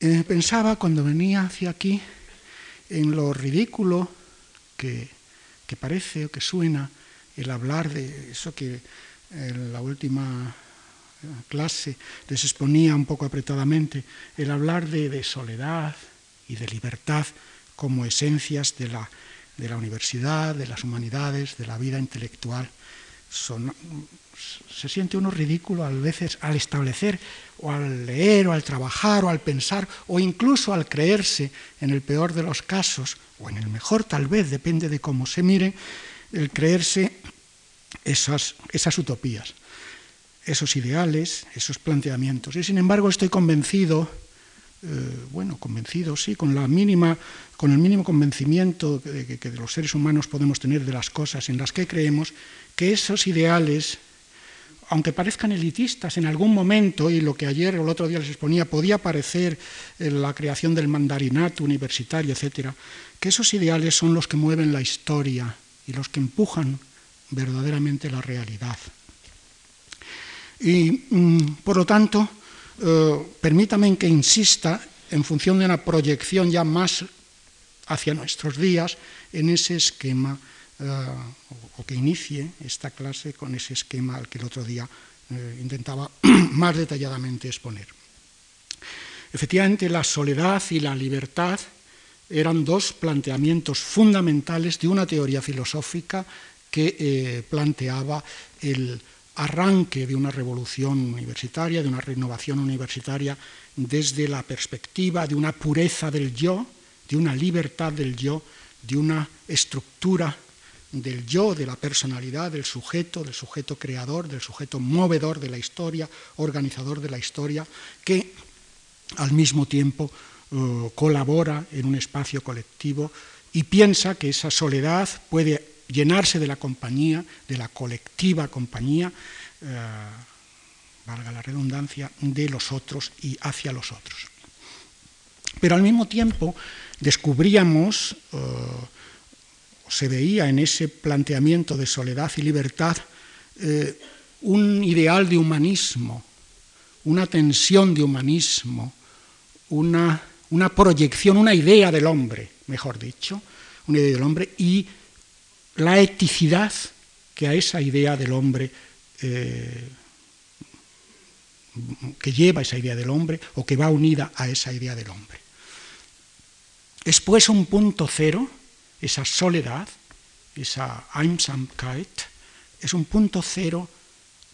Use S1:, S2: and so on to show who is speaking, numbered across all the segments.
S1: Eh, pensaba cuando venía hacia aquí en lo ridículo que, parece o que suena el hablar de eso que en la última clase les exponía un poco apretadamente, el hablar de, de soledad y de libertad como esencias de la, de la universidad, de las humanidades, de la vida intelectual. Son, se siente uno ridículo a veces al establecer o al leer o al trabajar o al pensar o incluso al creerse en el peor de los casos o en el mejor tal vez, depende de cómo se mire, el creerse esas, esas utopías, esos ideales, esos planteamientos. Y sin embargo estoy convencido eh, bueno, convencido, sí, con, la mínima, con el mínimo convencimiento que, que, los seres humanos podemos tener de las cosas en las que creemos, que esos ideales, aunque parezcan elitistas en algún momento, y lo que ayer o el otro día les exponía podía parecer eh, la creación del mandarinato universitario, etcétera, que esos ideales son los que mueven la historia y los que empujan verdaderamente la realidad. Y, mm, por lo tanto, eh, permítame que insista en función de una proyección ya más hacia nuestros días en ese esquema, o que inicie esta clase con ese esquema al que el otro día eh, intentaba más detalladamente exponer. Efectivamente, la soledad y la libertad eran dos planteamientos fundamentales de una teoría filosófica que planteaba el arranque de una revolución universitaria, de una renovación universitaria, desde la perspectiva de una pureza del yo, de una libertad del yo, de una estructura del yo, de la personalidad, del sujeto, del sujeto creador, del sujeto movedor de la historia, organizador de la historia, que al mismo tiempo uh, colabora en un espacio colectivo y piensa que esa soledad puede llenarse de la compañía, de la colectiva compañía, eh, valga la redundancia, de los otros y hacia los otros. Pero al mismo tiempo descubríamos, eh, se veía en ese planteamiento de soledad y libertad, eh, un ideal de humanismo, una tensión de humanismo, una, una proyección, una idea del hombre, mejor dicho, una idea del hombre y la eticidad que a esa idea del hombre, eh, que lleva esa idea del hombre o que va unida a esa idea del hombre. Es pues un punto cero, esa soledad, esa Einsamkeit, es un punto cero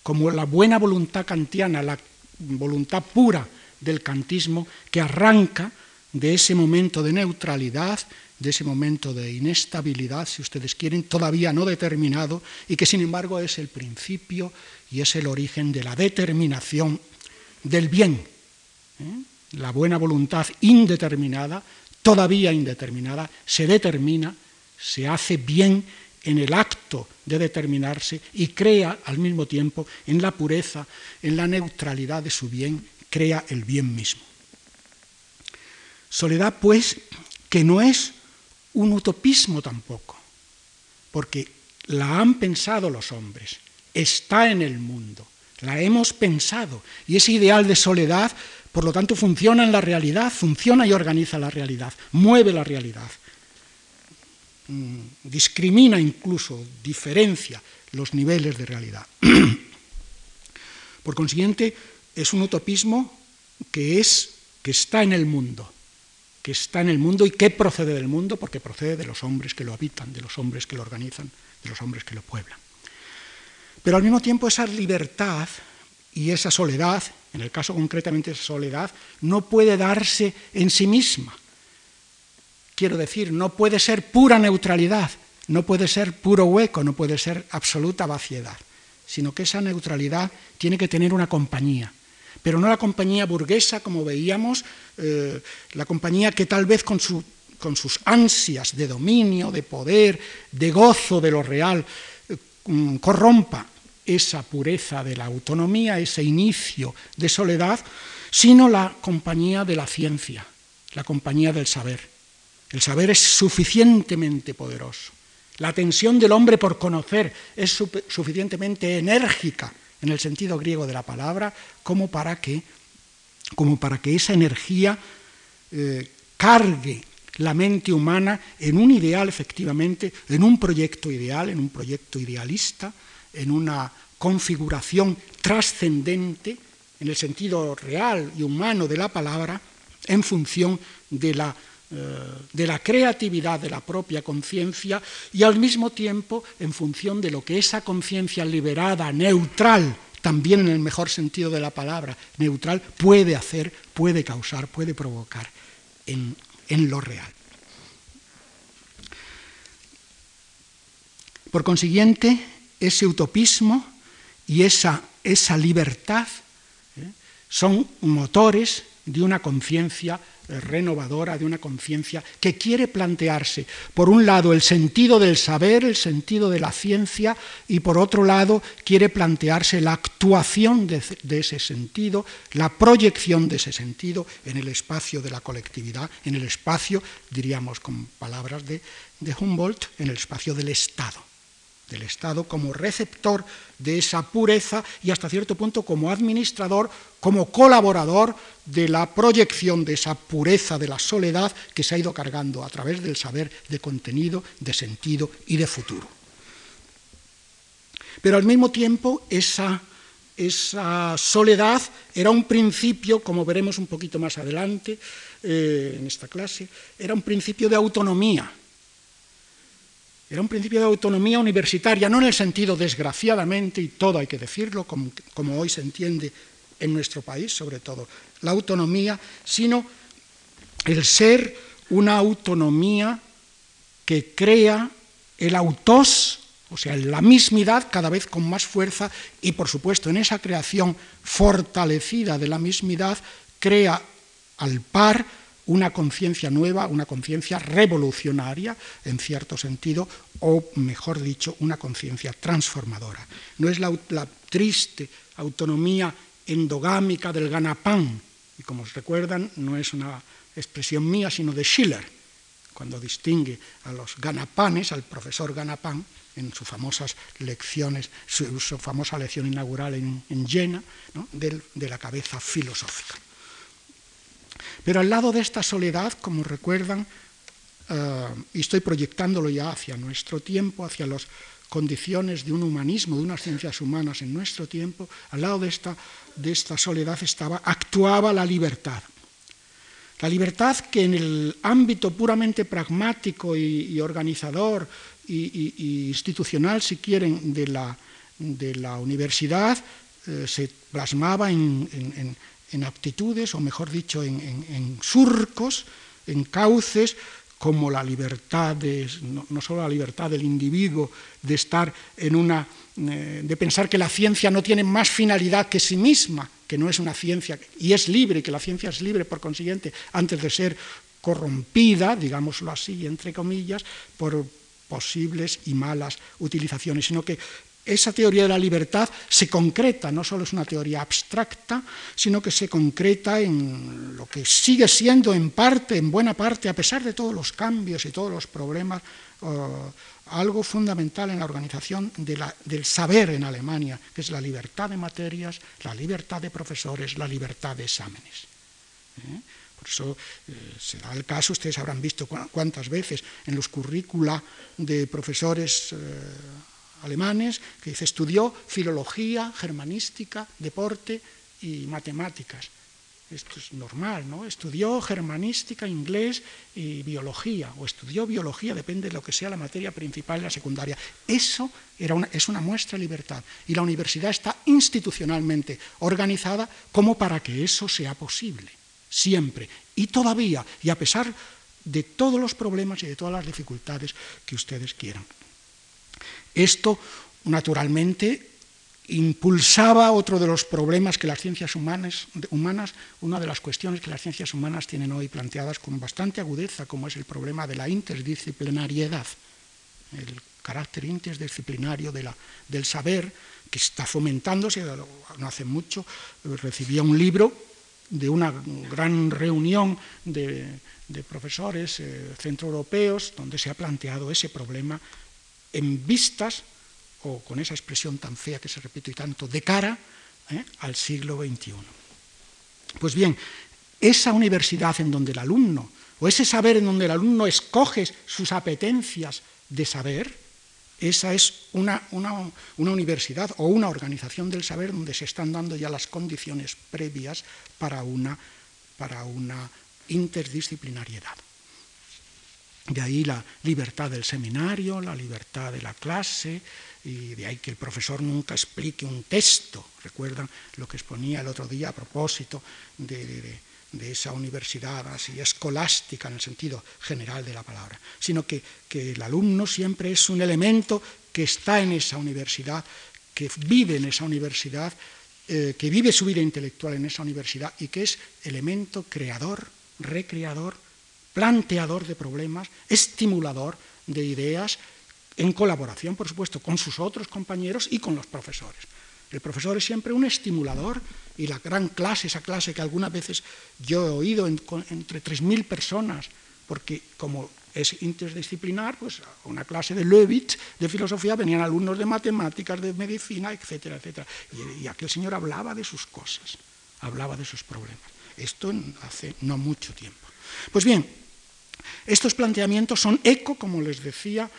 S1: como la buena voluntad kantiana, la voluntad pura del kantismo que arranca de ese momento de neutralidad, de ese momento de inestabilidad, si ustedes quieren, todavía no determinado, y que sin embargo es el principio y es el origen de la determinación del bien. ¿eh? La buena voluntad indeterminada, todavía indeterminada, se determina, se hace bien en el acto de determinarse y crea al mismo tiempo en la pureza, en la neutralidad de su bien, crea el bien mismo. Soledad, pues, que no es un utopismo tampoco, porque la han pensado los hombres, está en el mundo, la hemos pensado, y ese ideal de soledad, por lo tanto, funciona en la realidad, funciona y organiza la realidad, mueve la realidad, mm, discrimina incluso, diferencia los niveles de realidad. Por consiguiente, es un utopismo que es que está en el mundo, que está en el mundo y que procede del mundo, porque procede de los hombres que lo habitan, de los hombres que lo organizan, de los hombres que lo pueblan. Pero al mismo tiempo esa libertad y esa soledad, en el caso concretamente esa soledad, no puede darse en sí misma. Quiero decir, no puede ser pura neutralidad, no puede ser puro hueco, no puede ser absoluta vaciedad, sino que esa neutralidad tiene que tener una compañía, pero no la compañía burguesa, como veíamos, eh, la compañía que tal vez con, con, sus ansias de dominio, de poder, de gozo de lo real, eh, mm, corrompa esa pureza de la autonomía, ese inicio de soledad, sino la compañía de la ciencia, la compañía del saber. El saber es suficientemente poderoso. La tensión del hombre por conocer es suficientemente enérgica en el sentido griego de la palabra, como para que, como para que esa energía eh, cargue la mente humana en un ideal, efectivamente, en un proyecto ideal, en un proyecto idealista, en una configuración trascendente, en el sentido real y humano de la palabra, en función de la, eh, de la creatividad de la propia conciencia y al mismo tiempo en función de lo que esa conciencia liberada, neutral, también en el mejor sentido de la palabra, neutral, puede hacer, puede causar, puede provocar en, en lo real. Por consiguiente, ese utopismo y esa, esa libertad ¿eh? son motores de una conciencia renovadora, de una conciencia que quiere plantearse, por un lado, el sentido del saber, el sentido de la ciencia, y por otro lado, quiere plantearse la actuación de, ese sentido, la proyección de ese sentido en el espacio de la colectividad, en el espacio, diríamos con palabras de Humboldt, en el espacio del Estado del Estado como receptor de esa pureza y hasta cierto punto como administrador, como colaborador de la proyección de esa pureza de la soledad que se ha ido cargando a través del saber de contenido, de sentido y de futuro. Pero al mismo tiempo esa, soledad era un principio, como veremos un poquito más adelante eh, en esta clase, era un principio de autonomía era un principio de autonomía universitaria, no en el sentido, desgraciadamente, y todo hay que decirlo, como, hoy se entiende en nuestro país, sobre todo, la autonomía, sino el ser una autonomía que crea el autos, o sea, la mismidad cada vez con más fuerza y, por supuesto, en esa creación fortalecida de la mismidad, crea al par una conciencia nueva, una conciencia revolucionaria, en cierto sentido, o mejor dicho, una conciencia transformadora. No es la, triste autonomía endogámica del ganapán, y como os recuerdan, no es una expresión mía, sino de Schiller, cuando distingue a los ganapanes, al profesor ganapán, en sus famosas lecciones, su, famosa lección inaugural en, Jena, de la cabeza filosófica. Pero al lado de esta soledad, como recuerdan, eh, y estoy proyectándolo ya hacia nuestro tiempo, hacia las condiciones de un humanismo, de unas ciencias humanas en nuestro tiempo, al lado de esta, de esta soledad estaba, actuaba la libertad. La libertad que en el ámbito puramente pragmático y, organizador y, institucional, si quieren, de la, de la universidad, eh, se plasmaba en, en aptitudes, o mejor dicho, en, surcos, en cauces, como la libertad, de, no, solo la libertad del individuo de estar en una, eh, de pensar que la ciencia no tiene más finalidad que sí misma, que no es una ciencia, y es libre, que la ciencia es libre por consiguiente, antes de ser corrompida, digámoslo así, entre comillas, por posibles y malas utilizaciones, sino que esa teoría de la libertad se concreta, no solo es una teoría abstracta, sino que se concreta en lo que sigue siendo en parte, en buena parte, a pesar de todos los cambios y todos los problemas, eh, algo fundamental en la organización del saber en Alemania, que es la libertad de materias, la libertad de profesores, la libertad de exámenes. ¿Eh? Por eso eh, se da el caso, ustedes habrán visto cuántas veces en los currícula de profesores alemanes, que dice, estudió filología, germanística, deporte y matemáticas. Esto es normal, ¿no? Estudió germanística, inglés y biología, o estudió biología, depende de lo que sea la materia principal en la secundaria. Eso era es una muestra de libertad. Y la universidad está institucionalmente organizada como para que eso sea posible, siempre. Y todavía, y a pesar de todos los problemas y de todas las dificultades que ustedes quieran. Esto, naturalmente, impulsaba otro de los problemas que las ciencias humanas, una de las cuestiones que las ciencias humanas tienen hoy planteadas con bastante agudeza, como es el problema de la interdisciplinariedad, el carácter interdisciplinario del saber que está fomentándose, no hace mucho recibía un libro de una gran reunión de, profesores eh, centroeuropeos donde se ha planteado ese problema en vistas, o con esa expresión tan fea que se repite y tanto, de cara ¿eh? al siglo XXI. Pues bien, esa universidad en donde el alumno, o ese saber en donde el alumno escoge sus apetencias de saber, esa es una, universidad o una organización del saber donde se están dando ya las condiciones previas para una, para una interdisciplinariedad. De ahí la libertad del seminario, la libertad de la clase, y de ahí que el profesor nunca explique un texto. Recuerdan lo que exponía el otro día a propósito de, esa universidad así escolástica en el sentido general de la palabra, sino que, el alumno siempre es un elemento que está en esa universidad, que vive en esa universidad, eh, que vive su vida intelectual en esa universidad y que es elemento creador, recreador, planteador de problemas, estimulador de ideas en colaboración, por supuesto, con sus otros compañeros y con los profesores. El profesor es siempre un estimulador y la gran clase, esa clase que algunas veces yo he oído entre 3.000 personas, porque como es interdisciplinar, pues una clase de Levitz de filosofía venían alumnos de matemáticas, de medicina, etcétera, etcétera. Y, y aquel señor hablaba de sus cosas, hablaba de sus problemas. Esto hace no mucho tiempo. Pues bien, estos planteamientos son eco, como les decía,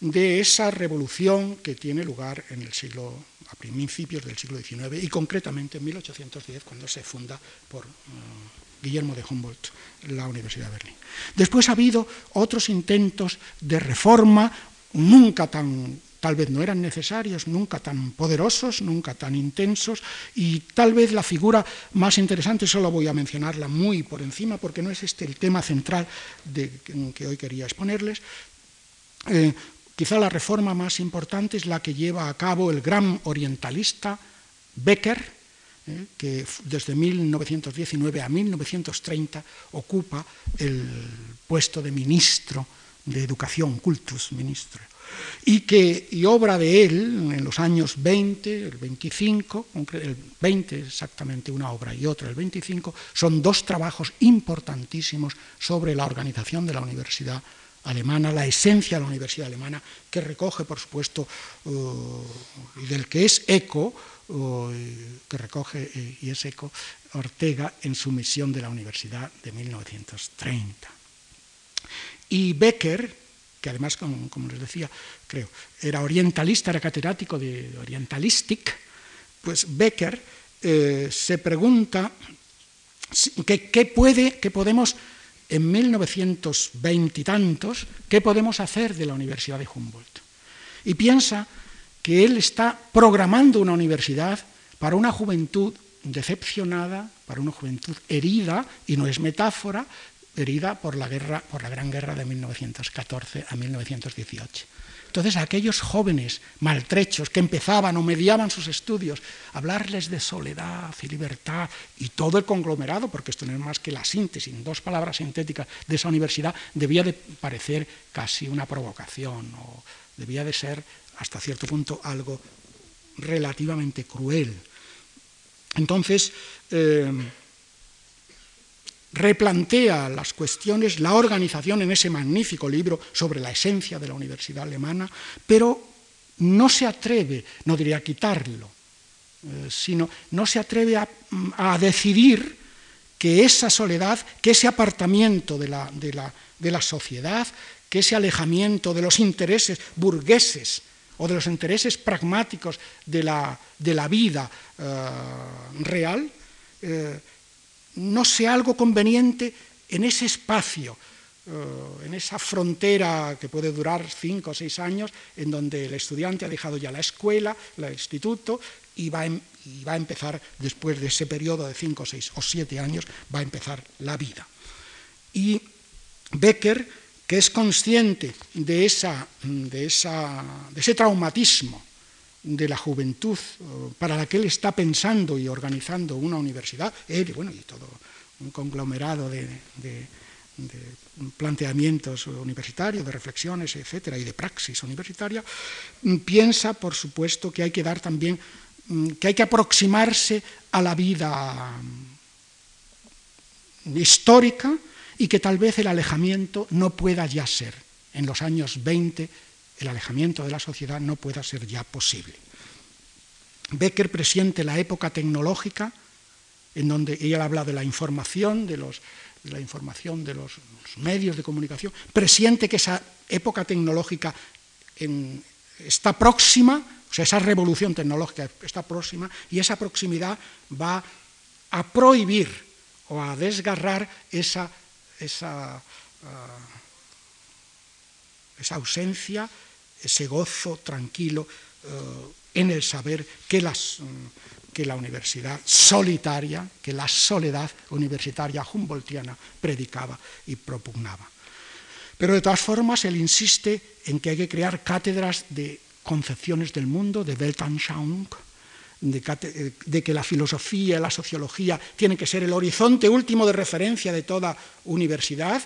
S1: de esa revolución que tiene lugar en el siglo, a principios del siglo XIX y concretamente en 1810 cuando se funda por uh, Guillermo de Humboldt la Universidad de Berlín. Después ha habido otros intentos de reforma, nunca tan, tal vez no eran necesarios, nunca tan poderosos, nunca tan intensos, y tal vez la figura más interesante, solo voy a mencionarla muy por encima, porque no es este el tema central de, que hoy quería exponerles, eh, Quizá la reforma más importante es la que lleva a cabo el gran orientalista Becker, eh, que desde 1919 a 1930 ocupa el puesto de ministro de Educación, cultus ministro, y que y obra de él en los años 20, el 25, el 20 exactamente una obra y otra el 25, son dos trabajos importantísimos sobre la organización de la universidad alemana, la esencia de la universidad alemana, que recoge, por supuesto, uh, y del que es eco, uh, que recoge eh, y es eco Ortega en su misión de la universidad de 1930. Y Becker, que además, como, les decía, creo, era orientalista, era catedrático de Orientalistic, pues Becker eh, se pregunta qué puede, qué podemos en 1920 y tantos, ¿qué podemos hacer de la Universidad de Humboldt? Y piensa que él está programando una universidad para una juventud decepcionada, para una juventud herida, y no es metáfora, herida por la, guerra, por la Gran Guerra de 1914 a 1918. Entonces, aquellos jóvenes maltrechos que empezaban o mediaban sus estudios, hablarles de soledad y libertad y todo el conglomerado, porque esto no es más que la síntesis, en dos palabras sintéticas de esa universidad, debía de parecer casi una provocación o debía de ser hasta cierto punto algo relativamente cruel. Entonces, eh, replantea las cuestiones, la organización en ese magnífico libro sobre la esencia de la universidad alemana, pero no se atreve, no diría quitarlo, eh, sino no se atreve a, decidir que esa soledad, que ese apartamiento de la, de la, sociedad, que ese alejamiento de los intereses burgueses o de los intereses pragmáticos de la, de la vida eh, real, eh, no sea algo conveniente en ese espacio, eh, en esa frontera que puede durar cinco o seis años, en donde el estudiante ha dejado ya la escuela, el instituto, y va, y va a empezar, después de ese periodo de cinco, seis o siete años, va a empezar la vida. Y Becker, que es consciente de, esa, de ese traumatismo, de la juventud para la que él está pensando y organizando una universidad, él bueno, y todo un conglomerado de, planteamientos universitarios, de reflexiones, etcétera, y de praxis universitaria, mm, piensa, por supuesto, que hay que dar también, mm, que hay que aproximarse a la vida mm, histórica y que tal vez el alejamiento no pueda ya ser en los años 20 el alejamiento de la sociedad no pueda ser ya posible. Becker presiente la época tecnológica en donde ella habla de la información, de, los, la información de los, medios de comunicación, presiente que esa época tecnológica está próxima, o sea, esa revolución tecnológica está próxima, y esa proximidad va a prohibir o a desgarrar esa, ah, esa ausencia, ese gozo tranquilo eh, en el saber que las que la universidad solitaria, que la soledad universitaria humboldtiana predicaba y propugnaba. Pero de todas formas, él insiste en que hay que crear cátedras de concepciones del mundo, de Weltanschauung, de, de, que la filosofía y la sociología tienen que ser el horizonte último de referencia de toda universidad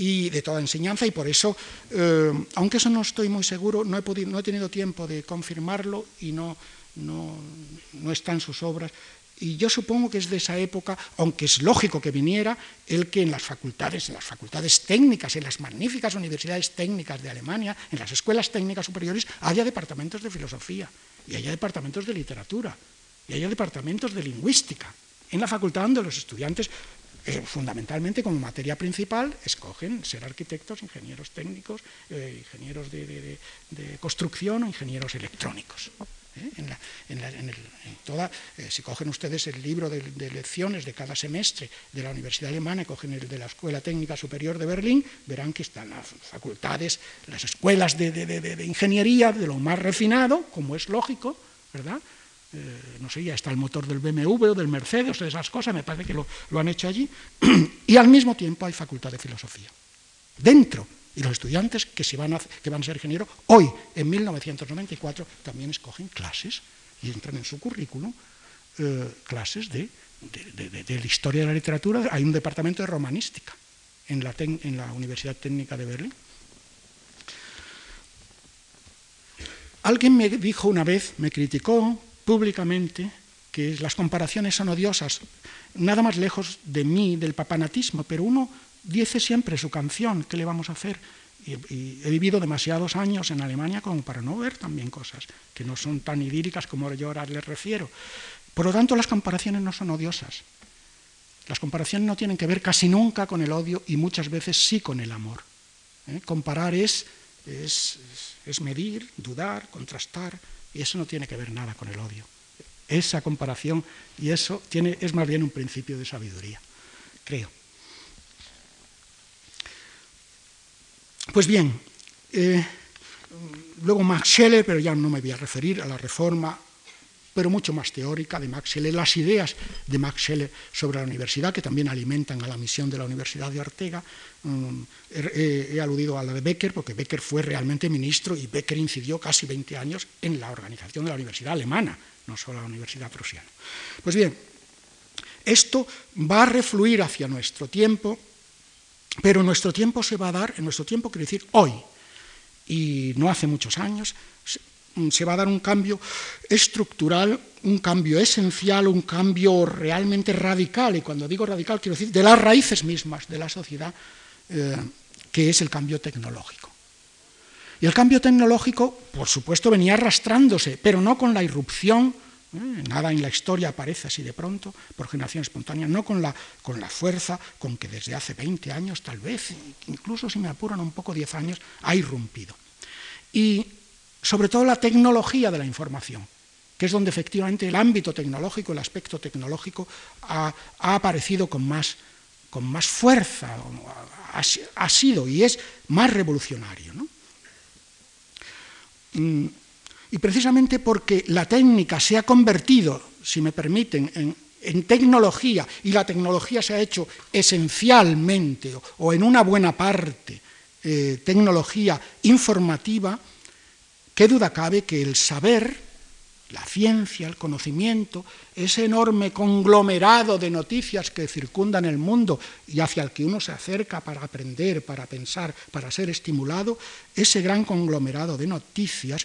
S1: y de toda enseñanza, y por eso, eh, aunque eso no estoy muy seguro, no he, podido, no he tenido tiempo de confirmarlo y no no, no está en sus obras. Y yo supongo que es de esa época, aunque es lógico que viniera, el que en las facultades, en las facultades técnicas, en las magníficas universidades técnicas de Alemania, en las escuelas técnicas superiores, haya departamentos de filosofía, y haya departamentos de literatura, y haya departamentos de lingüística, en la facultad donde los estudiantes, eh, fundamentalmente como materia principal, escogen ser arquitectos, ingenieros técnicos, eh, ingenieros de construcción o ingenieros electrónicos. ¿eh? En toda, si cogen ustedes el libro de, lecciones de cada semestre de la Universidad Alemana cogen el de la Escuela Técnica Superior de Berlín, verán que están las facultades, las escuelas de, ingeniería de lo más refinado, como es lógico, ¿verdad? Eh, no sé, ya está el motor del BMW o del Mercedes de esas cosas, me parece que lo, han hecho allí, y al mismo tiempo hay facultad de filosofía. Dentro y los estudiantes que, van a, que van a ser ingenieros, hoy, en 1994, también escogen clases y entran en su currículum eh, clases de, la historia de la literatura. Hay un departamento de romanística en la, en la Universidad Técnica de Berlín. Alguien me dijo una vez, me criticó públicamente, que las comparaciones son odiosas, nada más lejos de mí, del papanatismo, pero uno dice siempre su canción, ¿qué le vamos a hacer? Y, he vivido demasiados años en Alemania como para no ver también cosas que no son tan idílicas como yo ahora les refiero. Por lo tanto, las comparaciones no son odiosas. Las comparaciones no tienen que ver casi nunca con el odio y muchas veces sí con el amor. ¿eh? Comparar es, es, es medir, dudar, contrastar, y eso no tiene que ver nada con el odio. Esa comparación y eso tiene, es más bien un principio de sabiduría, creo. Pues bien, eh, luego Max Scheler, pero ya no me voy a referir a la reforma, pero mucho más teórica de Max Scheler, las ideas de Max Scheler sobre la universidad, que también alimentan a la misión de la Universidad de Ortega. Mm, he, aludido a la de Becker, porque Becker fue realmente ministro y Becker incidió casi 20 años en la organización de la universidad alemana, no solo la universidad prusiana. Pues bien, esto va a refluir hacia nuestro tiempo pero nuestro tiempo se va a dar, en nuestro tiempo quiere decir hoy, y no hace muchos años, se va a dar un cambio estructural, un cambio esencial, un cambio realmente radical, y cuando digo radical quiero decir de las raíces mismas de la sociedad, eh, que es el cambio tecnológico. Y el cambio tecnológico, por supuesto, venía arrastrándose, pero no con la irrupción ¿eh? Nada en la historia aparece así de pronto, por generación espontánea, no con la, con la fuerza con que desde hace 20 años, tal vez, incluso si me apuran un poco 10 años, ha irrumpido. Y sobre todo la tecnología de la información, que es donde efectivamente el ámbito tecnológico, el aspecto tecnológico, ha, aparecido con más, con más fuerza, ha, sido y es más revolucionario. Mm, y precisamente porque la técnica se ha convertido, si me permiten, en, tecnología, y la tecnología se ha hecho esencialmente o, en una buena parte eh, tecnología informativa, qué duda cabe que el saber, la ciencia, el conocimiento, ese enorme conglomerado de noticias que circundan el mundo y hacia el que uno se acerca para aprender, para pensar, para ser estimulado, ese gran conglomerado de noticias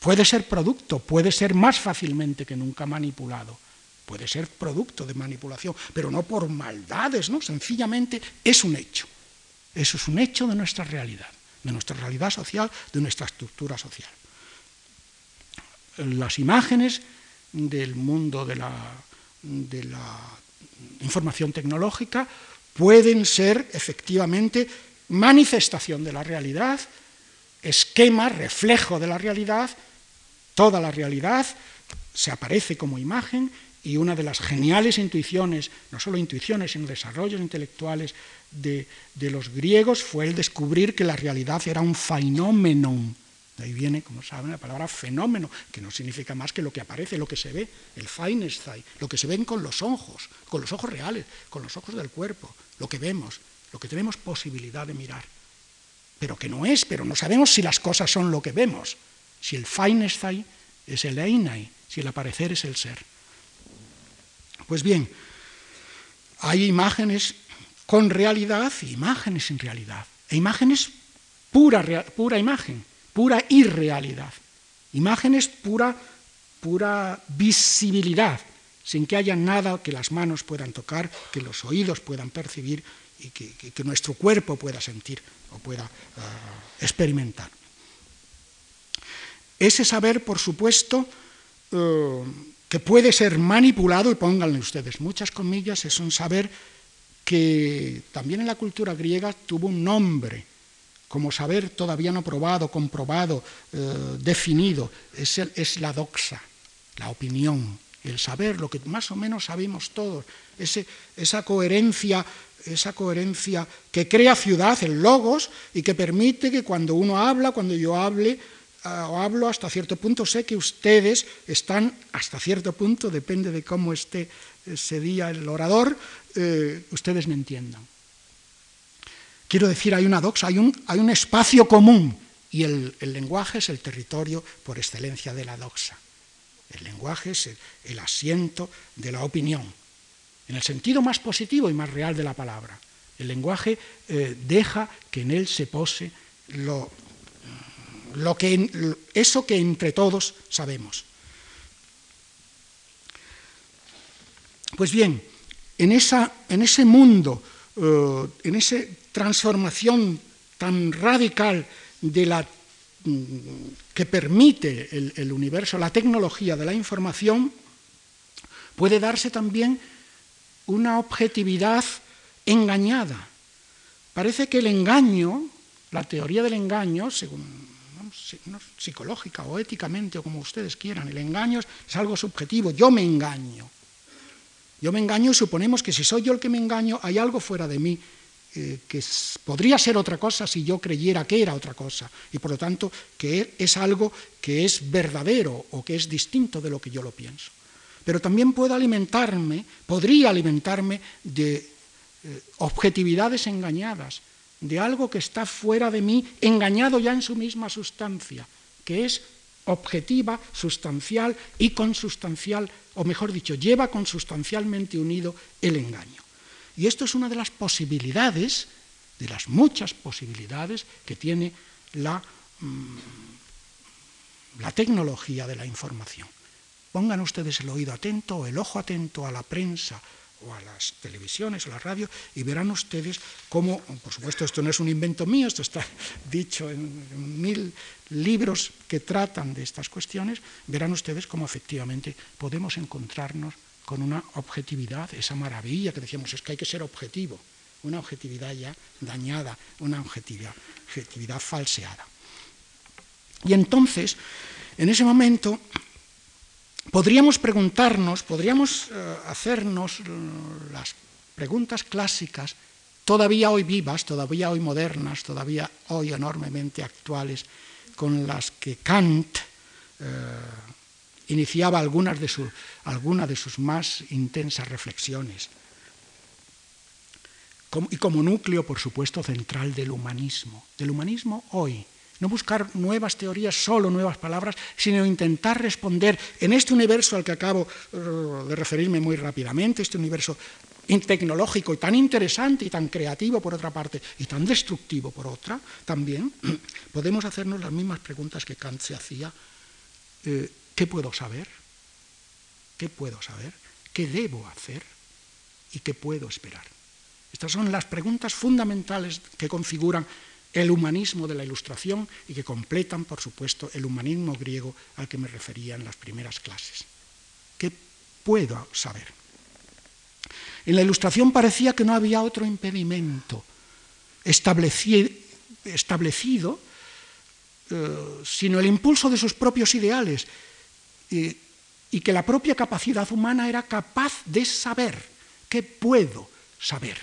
S1: Puede ser producto, puede ser más fácilmente que nunca manipulado. Puede ser producto de manipulación, pero no por maldades, ¿no? Sencillamente es un hecho. Eso es un hecho de nuestra realidad, de nuestra realidad social, de nuestra estructura social. Las imágenes del mundo de la de la información tecnológica pueden ser efectivamente manifestación de la realidad, esquema, reflejo de la realidad, toda la realidad se aparece como imagen y una de las geniales intuiciones, no solo intuiciones, sino desarrollos intelectuales de, los griegos fue el descubrir que la realidad era un fenómeno. De ahí viene, como saben, la palabra fenómeno, que no significa más que lo que aparece, lo que se ve, el Feinstein, lo que se ven con los ojos, con los ojos reales, con los ojos del cuerpo, lo que vemos, lo que tenemos posibilidad de mirar. Pero que no es, pero no sabemos si las cosas son lo que vemos, si el Feinstein es el Einai, si el aparecer es el ser. Pues bien, hay imágenes con realidad y imágenes sin realidad. E imágenes pura, pura imagen, pura irrealidad. Imágenes pura, pura visibilidad, sin que haya nada que las manos puedan tocar, que los oídos puedan percibir y que, nuestro cuerpo pueda sentir o pueda eh, experimentar. Ese saber, por supuesto, eh, que puede ser manipulado, y pónganle ustedes muchas comillas, es un saber que también en la cultura griega tuvo un nombre, como saber todavía no probado, comprobado, eh, definido, es, es, la doxa, la opinión, el saber, lo que más o menos sabemos todos, ese, esa coherencia esa coherencia que crea ciudad, el logos, y que permite que cuando uno habla, cuando yo hable, o hablo hasta cierto punto, sé que ustedes están, hasta cierto punto, depende de cómo esté ese día el orador, eh, ustedes me entiendan. Quiero decir, hay una doxa, hay un, hay un espacio común y el, lenguaje es el territorio por excelencia de la doxa. El lenguaje es el, asiento de la opinión, en el sentido más positivo y más real de la palabra. El lenguaje eh, deja que en él se pose lo, lo que, eso que entre todos sabemos. Pues bien, en, esa, en ese mundo, eh, en esa transformación tan radical de la, mm, que permite el, el universo, la tecnología de la información, puede darse también una objetividad engañada. Parece que el engaño, la teoría del engaño, según psicológica o éticamente o como ustedes quieran, el engaño es algo subjetivo, yo me engaño. Yo me engaño y suponemos que si soy yo el que me engaño, hay algo fuera de mí eh, que podría ser otra cosa si yo creyera que era otra cosa. Y por lo tanto, que es algo que es verdadero o que es distinto de lo que yo lo pienso. Pero también puedo alimentarme, podría alimentarme de eh, objetividades engañadas, de algo que está fuera de mí, engañado ya en su misma sustancia, que es objetiva, sustancial y consustancial, o mejor dicho, lleva consustancialmente unido el engaño. Y esto es una de las posibilidades, de las muchas posibilidades que tiene la, mm, la tecnología de la información. Pongan ustedes el oído atento el ojo atento a la prensa o a las televisiones o la radio y verán ustedes cómo, por supuesto esto no es un invento mío, esto está dicho en, mil libros que tratan de estas cuestiones, verán ustedes cómo efectivamente podemos encontrarnos con una objetividad, esa maravilla que decíamos, es que hay que ser objetivo, una objetividad ya dañada, una objetividad, objetividad falseada. Y entonces, en ese momento, podríamos preguntarnos, podríamos eh, hacernos las preguntas clásicas, todavía hoy vivas, todavía hoy modernas, todavía hoy enormemente actuales, con las que Kant eh, iniciaba algunas de, de sus más intensas reflexiones. y como núcleo, por supuesto, central del humanismo. Del humanismo hoy, no buscar nuevas teorías, solo nuevas palabras, sino intentar responder en este universo al que acabo eh, de referirme muy rápidamente, este universo tecnológico y tan interesante y tan creativo por otra parte y tan destructivo por otra, también podemos hacernos las mismas preguntas que Kant se hacía. Eh, ¿Qué puedo saber? ¿Qué puedo saber? ¿Qué debo hacer? ¿Y qué puedo esperar? Estas son las preguntas fundamentales que configuran el humanismo de la Ilustración y que completan, por supuesto, el humanismo griego al que me refería en las primeras clases. ¿Qué puedo saber? En la ilustración parecía que no había otro impedimento establecido, eh, sino el impulso de sus propios ideales y que la propia capacidad humana era capaz de saber, que puedo saber.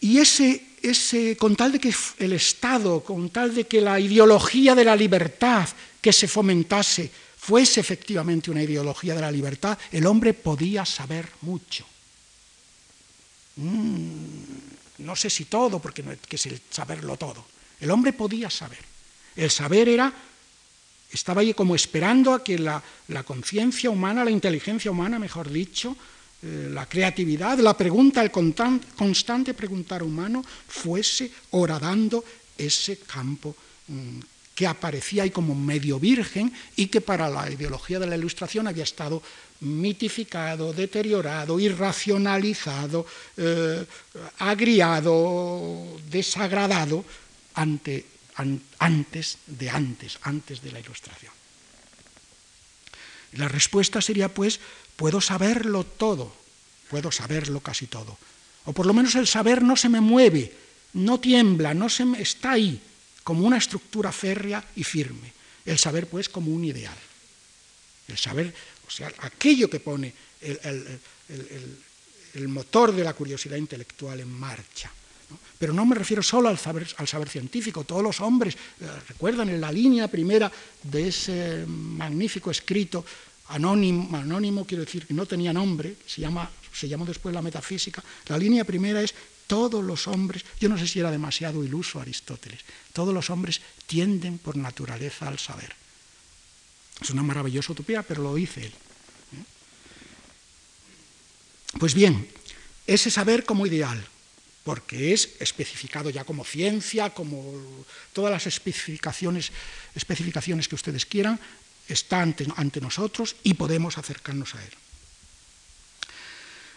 S1: Y ese, con tal de que el Estado, con tal de que la ideología de la libertad que se fomentase fuese efectivamente una ideología de la libertad, el hombre podía saber mucho. Mm, no sé si todo, porque no es el saberlo todo. El hombre podía saber. El saber era estaba ahí como esperando a que la, conciencia humana, la inteligencia humana, mejor dicho, eh, la creatividad, la pregunta, el constante preguntar humano, fuese horadando ese campo mm, que aparecía ahí como medio virgen y que para la ideología de la ilustración había estado mitificado, deteriorado, irracionalizado, eh, agriado, desagradado ante antes de antes, antes de la ilustración. La respuesta sería pues, puedo saberlo todo, puedo saberlo casi todo. O por lo menos el saber no se me mueve, no tiembla, no se está ahí, como una estructura férrea y firme. El saber pues como un ideal. El saber, o sea, aquello que pone el motor de la curiosidad intelectual en marcha. Pero no me refiero solo al saber, al saber científico, todos los hombres, eh, recuerdan en la línea primera de ese magnífico escrito anónimo, anónimo quiero decir que no tenía nombre, se, llama, se llamó después la metafísica, la línea primera es todos los hombres, yo no sé si era demasiado iluso Aristóteles, todos los hombres tienden por naturaleza al saber. Es una maravillosa utopía, pero lo dice él. ¿eh? Pues bien, ese saber como ideal, porque es especificado ya como ciencia, como todas las especificaciones, especificaciones que ustedes quieran, está ante, nosotros y podemos acercarnos a él.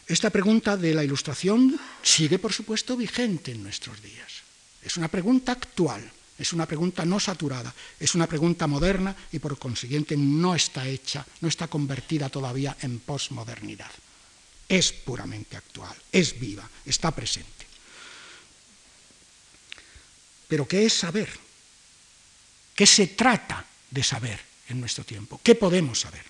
S1: Esta pregunta de la ilustración sigue, por supuesto, vigente en nuestros días. Es una pregunta actual, es una pregunta no saturada, es una pregunta moderna y por consiguiente no está hecha, no está convertida todavía en posmodernidad. Es puramente actual, es viva, está presente. Pero ¿qué es saber? ¿Qué se trata de saber en nuestro tiempo? ¿Qué podemos saber?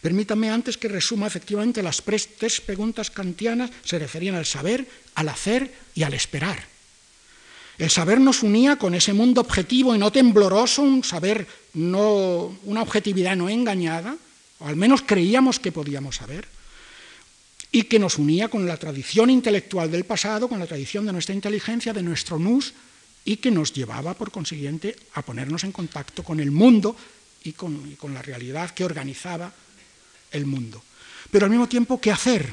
S1: Permítanme antes que resuma efectivamente las tres preguntas kantianas se referían al saber, al hacer y al esperar. El saber nos unía con ese mundo objetivo y no tembloroso, un saber no, una objetividad no engañada, o al menos creíamos que podíamos saber y que nos unía con la tradición intelectual del pasado, con la tradición de nuestra inteligencia, de nuestro nus, y que nos llevaba, por consiguiente, a ponernos en contacto con el mundo y con, la realidad que organizaba el mundo. Pero al mismo tiempo, ¿qué hacer?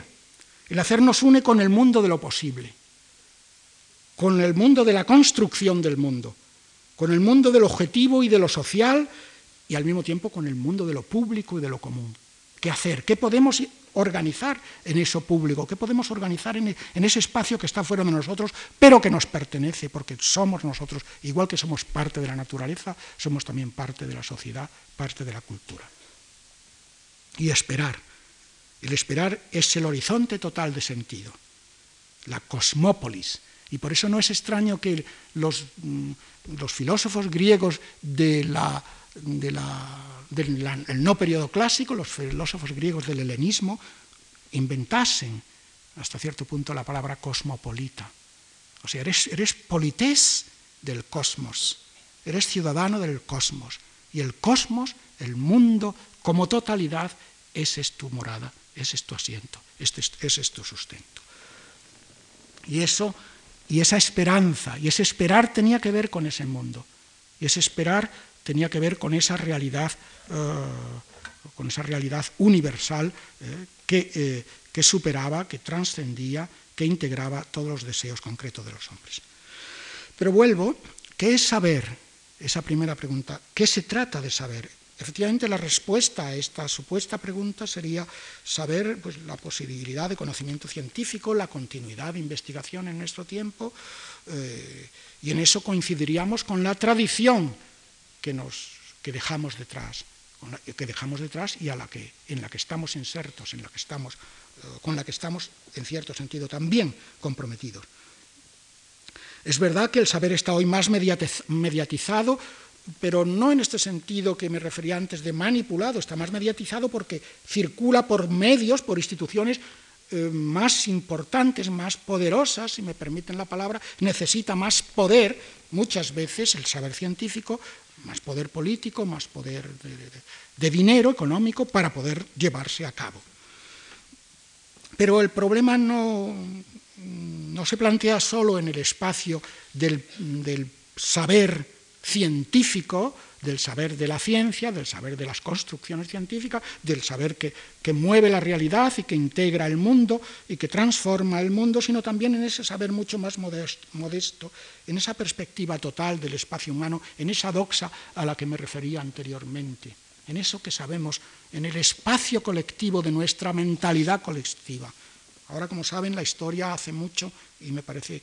S1: El hacer nos une con el mundo de lo posible, con el mundo de la construcción del mundo, con el mundo del objetivo y de lo social, y al mismo tiempo con el mundo de lo público y de lo común. ¿Qué hacer? ¿Qué podemos organizar en eso público, qué podemos organizar en, ese espacio que está fuera de nosotros, pero que nos pertenece, porque somos nosotros, igual que somos parte de la naturaleza, somos también parte de la sociedad, parte de la cultura. Y esperar. El esperar es el horizonte total de sentido, la cosmópolis. Y por eso no es extraño que los, mm, los filósofos griegos de la del no periodo clásico, los filósofos griegos del helenismo, inventasen hasta cierto punto la palabra cosmopolita. O sea, eres, eres polités del cosmos, eres ciudadano del cosmos. Y el cosmos, el mundo como totalidad, ese es tu morada, ese es tu asiento, ese es tu sustento. Y eso, y esa esperanza, y ese esperar tenía que ver con ese mundo. Y ese esperar tenía que ver con esa realidad, eh, con esa realidad universal eh, que, eh, que superaba, que trascendía, que integraba todos los deseos concretos de los hombres. Pero vuelvo, ¿qué es saber? Esa primera pregunta, ¿qué se trata de saber? Efectivamente, la respuesta a esta supuesta pregunta sería saber pues, la posibilidad de conocimiento científico, la continuidad de investigación en nuestro tiempo, y en eso coincidiríamos con la tradición que, dejamos detrás y a la que, en la que estamos insertos, en la que estamos, eh, con la que estamos, en cierto sentido, también comprometidos. Es verdad que el saber está hoy más mediatizado, pero no en este sentido que me refería antes de manipulado, está más mediatizado porque circula por medios, por instituciones eh, más importantes, más poderosas, si me permiten la palabra, necesita más poder, muchas veces el saber científico, más poder político, más poder de, dinero económico para poder llevarse a cabo. Pero el problema no, no se plantea solo en el espacio del, del saber científico, del saber de la ciencia, del saber de las construcciones científicas, del saber que, mueve la realidad y que integra el mundo y que transforma el mundo, sino también en ese saber mucho más modesto, en esa perspectiva total del espacio humano, en esa doxa a la que me refería anteriormente, en eso que sabemos, en el espacio colectivo de nuestra mentalidad colectiva. Ahora, como saben, la historia hace mucho, y me parece,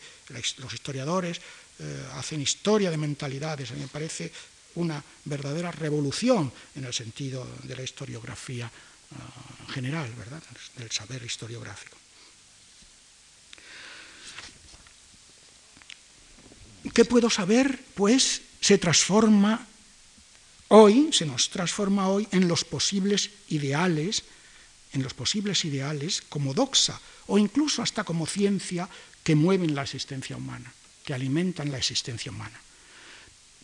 S1: los historiadores eh, hacen historia de mentalidades, me parece una verdadera revolución en el sentido de la historiografía uh, general, ¿verdad? del saber historiográfico. ¿Qué puedo saber? Pues se transforma hoy, se nos transforma hoy en los posibles ideales, en los posibles ideales como doxa o incluso hasta como ciencia que mueven la existencia humana, que alimentan la existencia humana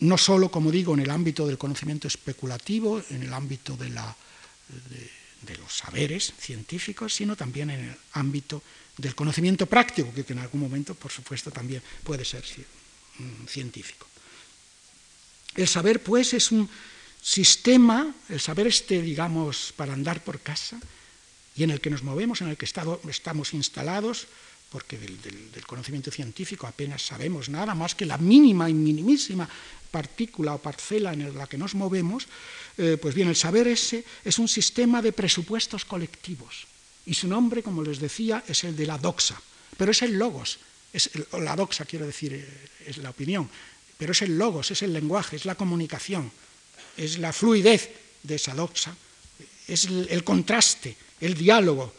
S1: no solo, como digo, en el ámbito del conocimiento especulativo, en el ámbito de, los saberes científicos, sino también en el ámbito del conocimiento práctico, que, en algún momento, por supuesto, también puede ser mm, científico. El saber, pues, es un sistema, el saber este, digamos, para andar por casa, y en el que nos movemos, en el que estamos instalados, porque del, conocimiento científico apenas sabemos nada más que la mínima y minimísima partícula o parcela en la que nos movemos, eh, pues bien, el saber ese es un sistema de presupuestos colectivos. Y su nombre, como les decía, es el de la doxa. Pero es el logos. La doxa, quiero decir, eh, es la opinión. Pero es el logos, es el lenguaje, es la comunicación, es la fluidez de esa doxa, es el contraste, el diálogo,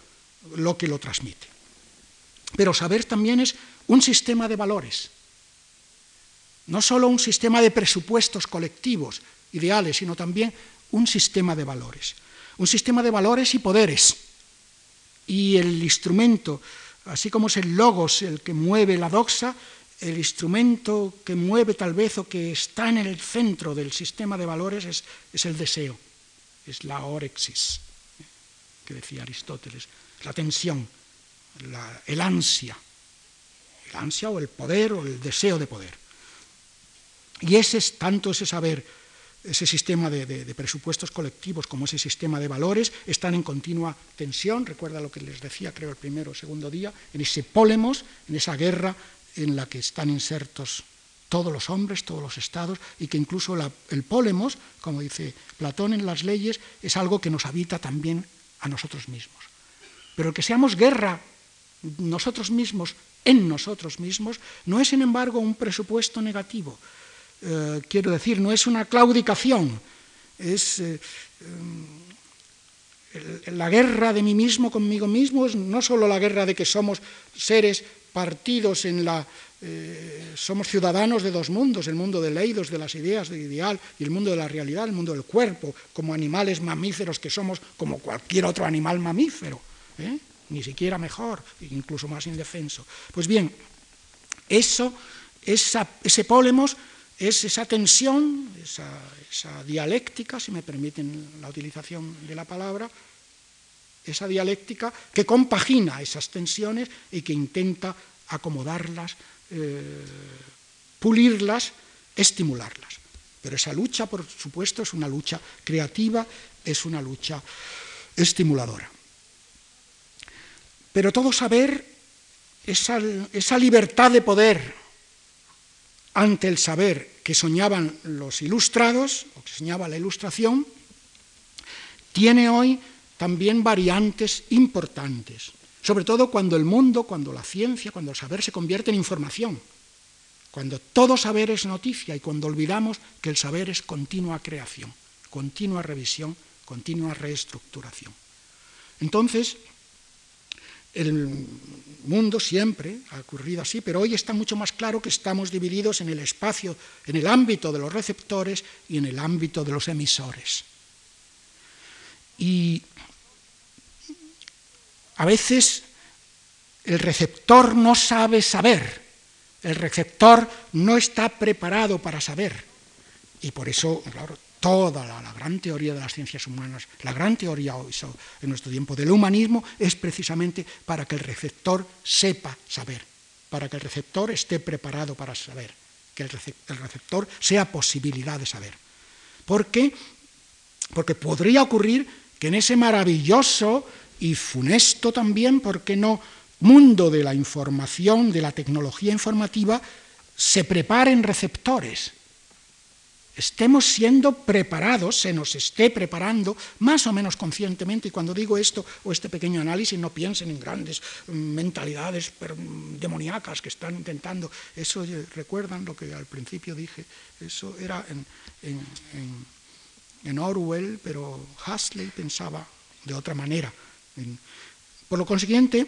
S1: lo que lo transmite. Pero saber también es un sistema de valores, no solo un sistema de presupuestos colectivos, ideales, sino también un sistema de valores. Un sistema de valores y poderes. Y el instrumento, así como es el logos el que mueve la doxa, el instrumento que mueve tal vez o que está en el centro del sistema de valores es, el deseo, es la orexis, que decía Aristóteles, la tensión el ansia, el ansia o el poder o el deseo de poder. Y ese es tanto ese saber, ese sistema de, presupuestos colectivos como ese sistema de valores están en continua tensión. Recuerda lo que les decía, creo, el primero o segundo día, en ese pólemos, en esa guerra en la que están insertos todos los hombres, todos los estados, y que incluso el pólemos, como dice Platón en las leyes, es algo que nos habita también a nosotros mismos. Pero que seamos guerra nosotros mismos, en nosotros mismos, no es, sin embargo, un presupuesto negativo. Eh, quiero decir, no es una claudicación, es eh, eh, la guerra de mí mismo conmigo mismo, es no solo la guerra de que somos seres partidos en la... somos ciudadanos de dos mundos, el mundo de leidos, de las ideas, del ideal, y el mundo de la realidad, el mundo del cuerpo, como animales mamíferos que somos, como cualquier otro animal mamífero. ¿eh? Ni siquiera mejor, incluso más indefenso. Pues bien, eso, ese pólemos es esa tensión, esa, esa, dialéctica, si me permiten la utilización de la palabra, esa dialéctica que compagina esas tensiones y que intenta acomodarlas, eh, pulirlas, estimularlas. Pero esa lucha, por supuesto, es una lucha creativa, es una lucha estimuladora. Pero todo saber, esa, libertad de poder ante el saber que soñaban los ilustrados, o que soñaba la ilustración, tiene hoy también variantes importantes, sobre todo cuando el mundo, cuando la ciencia, cuando el saber se convierte en información, cuando todo saber es noticia y cuando olvidamos que el saber es continua creación, continua revisión continua reestructuración. Entonces, el mundo siempre ha ocurrido así, pero hoy está mucho más claro que estamos divididos en el espacio, en el ámbito de los receptores y en el ámbito de los emisores. Y a veces el receptor no sabe saber, el receptor no está preparado para saber. Y por eso, claro, toda la, gran teoría de las ciencias humanas, la gran teoría hoy en nuestro tiempo del humanismo, es precisamente para que el receptor sepa saber, para que el receptor esté preparado para saber, que el receptor sea posibilidad de saber. ¿Por qué? Porque podría ocurrir que en ese maravilloso y funesto también, ¿por qué no?, mundo de la información, de la tecnología informativa, se preparen receptores estemos siendo preparados, se nos esté preparando más o menos conscientemente, y cuando digo esto o este pequeño análisis, no piensen en grandes mm, mentalidades demoníacas que están intentando, eso recuerdan lo que al principio dije, eso era en, en, Orwell, pero Huxley pensaba de otra manera. Por lo consiguiente,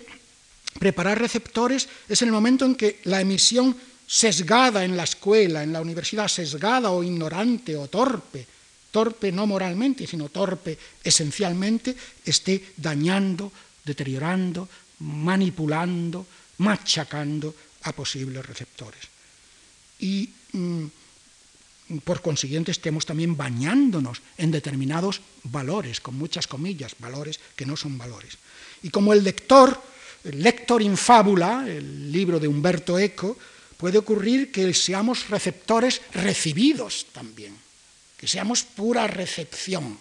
S1: preparar receptores es el momento en que la emisión sesgada en la escuela, en la universidad, sesgada o ignorante o torpe, torpe no moralmente, sino torpe esencialmente, esté dañando, deteriorando, manipulando, machacando a posibles receptores. Y mm, por consiguiente estemos también bañándonos en determinados valores, con muchas comillas, valores que no son valores. Y como el lector, el lector in fábula, el libro de Humberto Eco, puede ocurrir que seamos receptores recibidos también, que seamos pura recepción,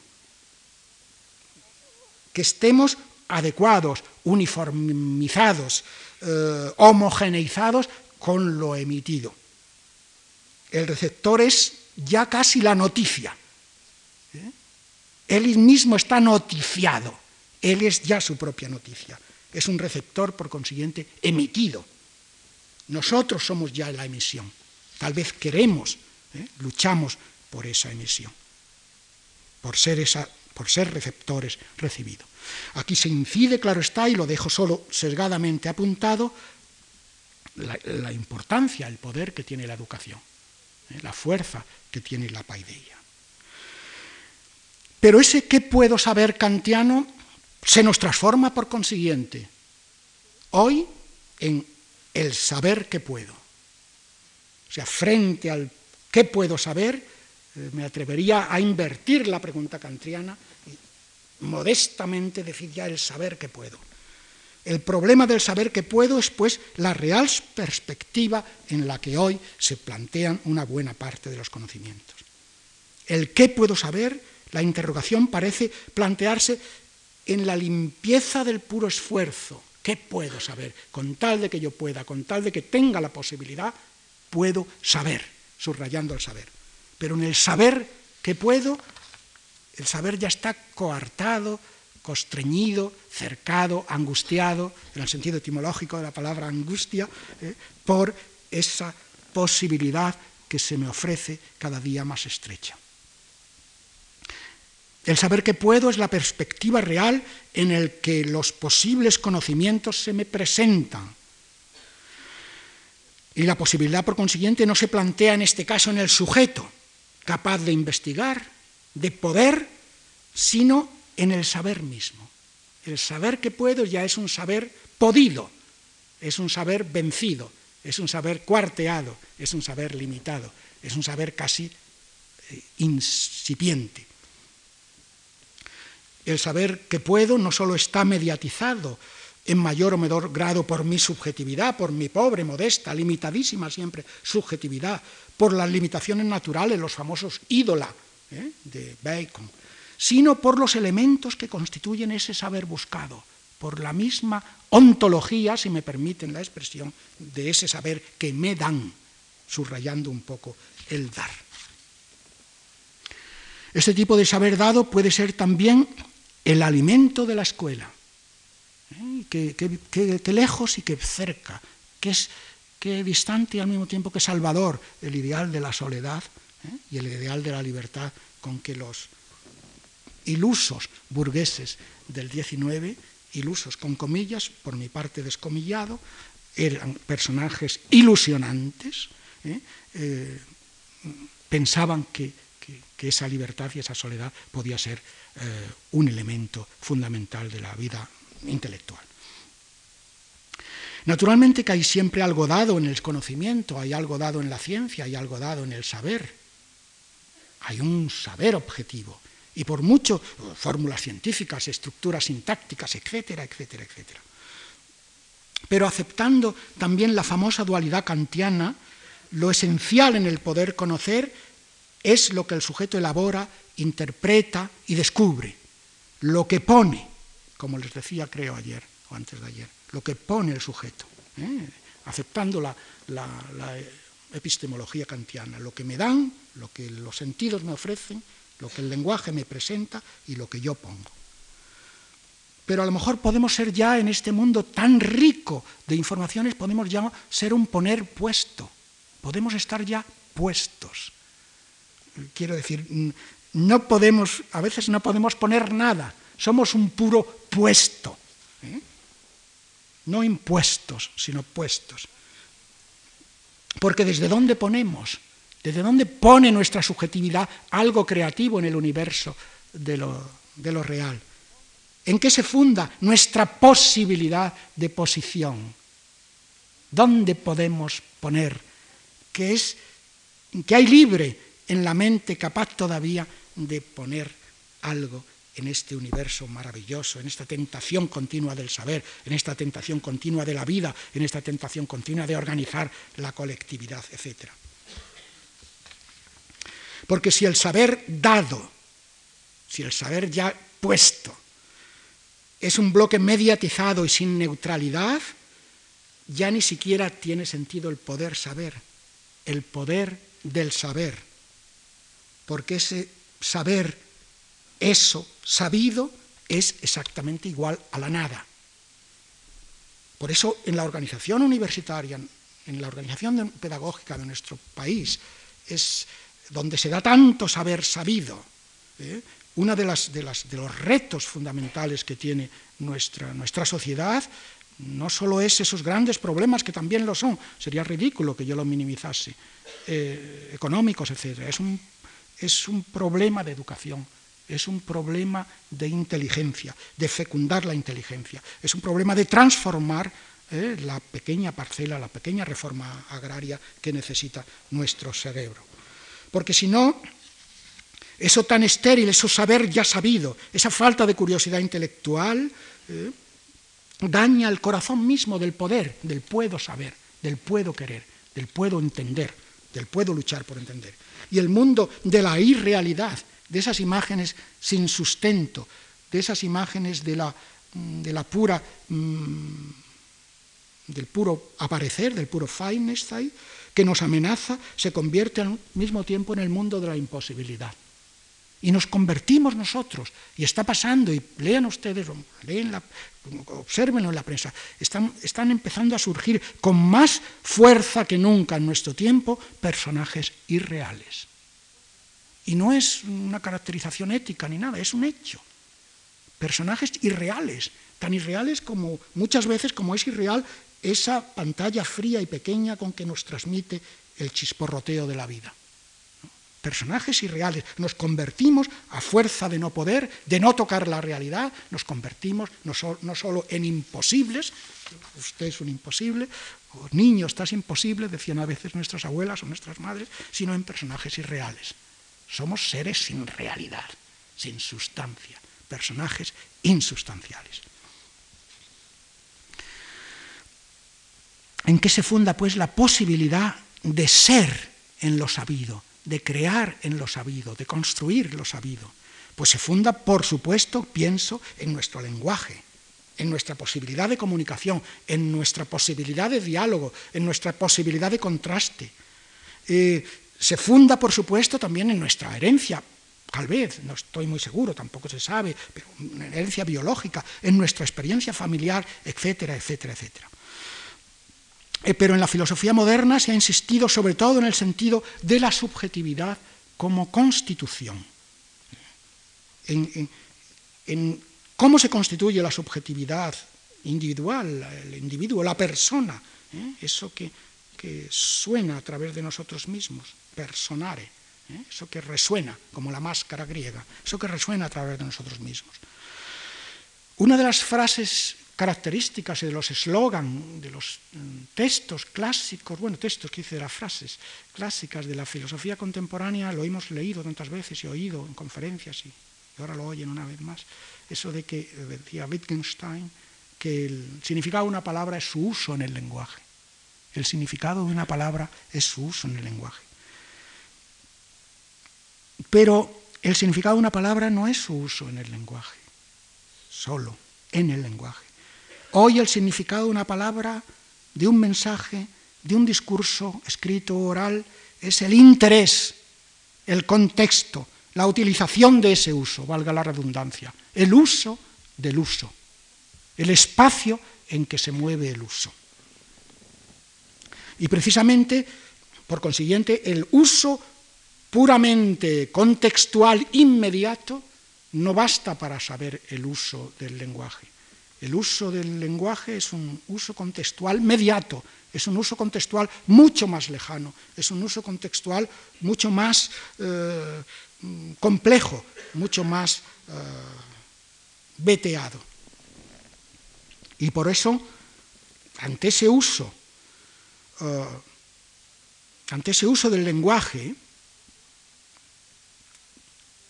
S1: que estemos adecuados, uniformizados, eh, homogeneizados con lo emitido. El receptor es ya casi la noticia. ¿eh? Él mismo está noticiado, él es ya su propia noticia. Es un receptor, por consiguiente, emitido nosotros somos ya la emisión. Tal vez queremos, ¿eh? luchamos por esa emisión, por ser, esa, por ser receptores recibidos. Aquí se incide, claro está, y lo dejo solo sesgadamente apuntado, la, importancia, el poder que tiene la educación, ¿eh? la fuerza que tiene la paideia. Pero ese qué puedo saber kantiano se nos transforma por consiguiente hoy en el saber que puedo. O sea, frente al qué puedo saber, eh, me atrevería a invertir la pregunta kantiana y modestamente decir ya el saber que puedo. El problema del saber que puedo es pues la real perspectiva en la que hoy se plantean una buena parte de los conocimientos. El qué puedo saber, la interrogación parece plantearse en la limpieza del puro esfuerzo, ¿Qué puedo saber? Con tal de que yo pueda, con tal de que tenga la posibilidad, puedo saber, subrayando el saber. Pero en el saber que puedo, el saber ya está coartado, constreñido, cercado, angustiado, en el sentido etimológico de la palabra angustia, eh, por esa posibilidad que se me ofrece cada día más estrecha. El saber que puedo es la perspectiva real en el que los posibles conocimientos se me presentan. Y la posibilidad, por consiguiente, no se plantea en este caso en el sujeto, capaz de investigar, de poder, sino en el saber mismo. El saber que puedo ya es un saber podido, es un saber vencido, es un saber cuarteado, es un saber limitado, es un saber casi eh, incipiente. El saber que puedo no solo está mediatizado en mayor o menor grado por mi subjetividad, por mi pobre, modesta, limitadísima siempre subjetividad, por las limitaciones naturales, los famosos ídola ¿eh? de Bacon, sino por los elementos que constituyen ese saber buscado, por la misma ontología, si me permiten la expresión, de ese saber que me dan, subrayando un poco el dar. Este tipo de saber dado puede ser también el alimento de la escuela. ¿eh? Que, lejos y que cerca, que distante y al mismo tiempo que salvador, el ideal de la soledad ¿eh? y el ideal de la libertad con que los ilusos burgueses del XIX, ilusos con comillas, por mi parte descomillado, eran personajes ilusionantes, ¿eh? Eh, pensaban que, esa libertad y esa soledad podía ser eh, un elemento fundamental de la vida intelectual. Naturalmente que hay siempre algo dado en el conocimiento, hay algo dado en la ciencia, hay algo dado en el saber. Hay un saber objetivo. Y por mucho, fórmulas científicas, estructuras sintácticas, etcétera, etcétera, etcétera. Pero aceptando también la famosa dualidad kantiana, lo esencial en el poder conocer es lo que el sujeto elabora, interpreta y descubre. Lo que pone, como les decía creo ayer o antes de ayer, lo que pone el sujeto, ¿eh? aceptando la, la epistemología kantiana, lo que me dan, lo que los sentidos me ofrecen, lo que el lenguaje me presenta y lo que yo pongo. Pero a lo mejor podemos ser ya en este mundo tan rico de informaciones, podemos ya ser un poner puesto, podemos estar ya puestos. Quiero decir, no podemos, a veces no podemos poner nada, somos un puro puesto. ¿eh? No impuestos, sino puestos. Porque desde dónde ponemos, desde dónde pone nuestra subjetividad algo creativo en el universo de lo, real. ¿En qué se funda nuestra posibilidad de posición? ¿Dónde podemos poner que es que hay libre en la mente capaz todavía de poner algo en este universo maravilloso, en esta tentación continua del saber, en esta tentación continua de la vida, en esta tentación continua de organizar la colectividad, etc. Porque si el saber dado, si el saber ya puesto, es un bloque mediatizado y sin neutralidad, ya ni siquiera tiene sentido el poder saber, el poder del saber, porque ese saber eso sabido es exactamente igual a la nada. Por eso en la organización universitaria, en la organización pedagógica de nuestro país, es donde se da tanto saber sabido. ¿eh? Uno de, de, los retos fundamentales que tiene nuestra, nuestra sociedad no solo es esos grandes problemas que también lo son, sería ridículo que yo lo minimizase, eh, económicos, etc. Es un, es un problema de educación es un problema de inteligencia, de fecundar la inteligencia, es un problema de transformar eh, la pequeña parcela, la pequeña reforma agraria que necesita nuestro cerebro. Porque si no, eso tan estéril, eso saber ya sabido, esa falta de curiosidad intelectual, eh, daña el corazón mismo del poder, del puedo saber, del puedo querer, del puedo entender, del puedo luchar por entender. Y el mundo de la irrealidad, de esas imágenes sin sustento, de esas imágenes de la, mm, de la pura, mm, del puro aparecer, del puro Feinstein, que nos amenaza, se convierte al mismo tiempo en el mundo de la imposibilidad. Y nos convertimos nosotros, y está pasando, y lean ustedes, observenlo en la prensa, están, están empezando a surgir con más fuerza que nunca en nuestro tiempo personajes irreales. Y no es una caracterización ética ni nada, es un hecho. Personajes irreales, tan irreales como muchas veces como es irreal esa pantalla fría y pequeña con que nos transmite el chisporroteo de la vida. Personajes irreales. Nos convertimos a fuerza de no poder, de no tocar la realidad, nos convertimos no, solo en imposibles, usted es un imposible, o niño estás imposible, decían a veces nuestras abuelas o nuestras madres, sino en personajes irreales. Somos seres sin realidad, sin sustancia, personajes insustanciales. ¿En qué se funda pues la posibilidad de ser en lo sabido, de crear en lo sabido, de construir lo sabido? Pues se funda, por supuesto, pienso, en nuestro lenguaje, en nuestra posibilidad de comunicación, en nuestra posibilidad de diálogo, en nuestra posibilidad de contraste. Eh, se funda, por supuesto, también en nuestra herencia, tal vez, no estoy muy seguro, tampoco se sabe, pero una herencia biológica, en nuestra experiencia familiar, etcétera, etcétera, etcétera. Eh, pero en la filosofía moderna se ha insistido sobre todo en el sentido de la subjetividad como constitución. en, cómo se constituye la subjetividad individual, el individuo, la persona, ¿eh? eso que, suena a través de nosotros mismos, personare, ¿eh? eso que resuena, como la máscara griega, eso que resuena a través de nosotros mismos. Una de las frases características y de los eslogan, de los mm, textos clásicos, bueno, textos que hice de las frases clásicas de la filosofía contemporánea, lo hemos leído tantas veces y oído en conferencias y, ahora lo oyen una vez más, eso de que, eh, decía Wittgenstein, que el significado de una palabra es su uso en el lenguaje. El significado de una palabra es su uso en el lenguaje. Pero el significado de una palabra no es su uso en el lenguaje, solo en el lenguaje. Hoy el significado de una palabra, de un mensaje, de un discurso escrito o oral, es el interés, el contexto, la utilización de ese uso, valga la redundancia, el uso del uso, el espacio en que se mueve el uso. Y precisamente, por consiguiente, el uso puramente contextual inmediato no basta para saber el uso del lenguaje. El uso del lenguaje es un uso contextual mediato, es un uso contextual mucho más lejano, es un uso contextual mucho más eh, complejo, mucho más eh, veteado. Y por eso, ante ese uso, eh, ante ese uso del lenguaje,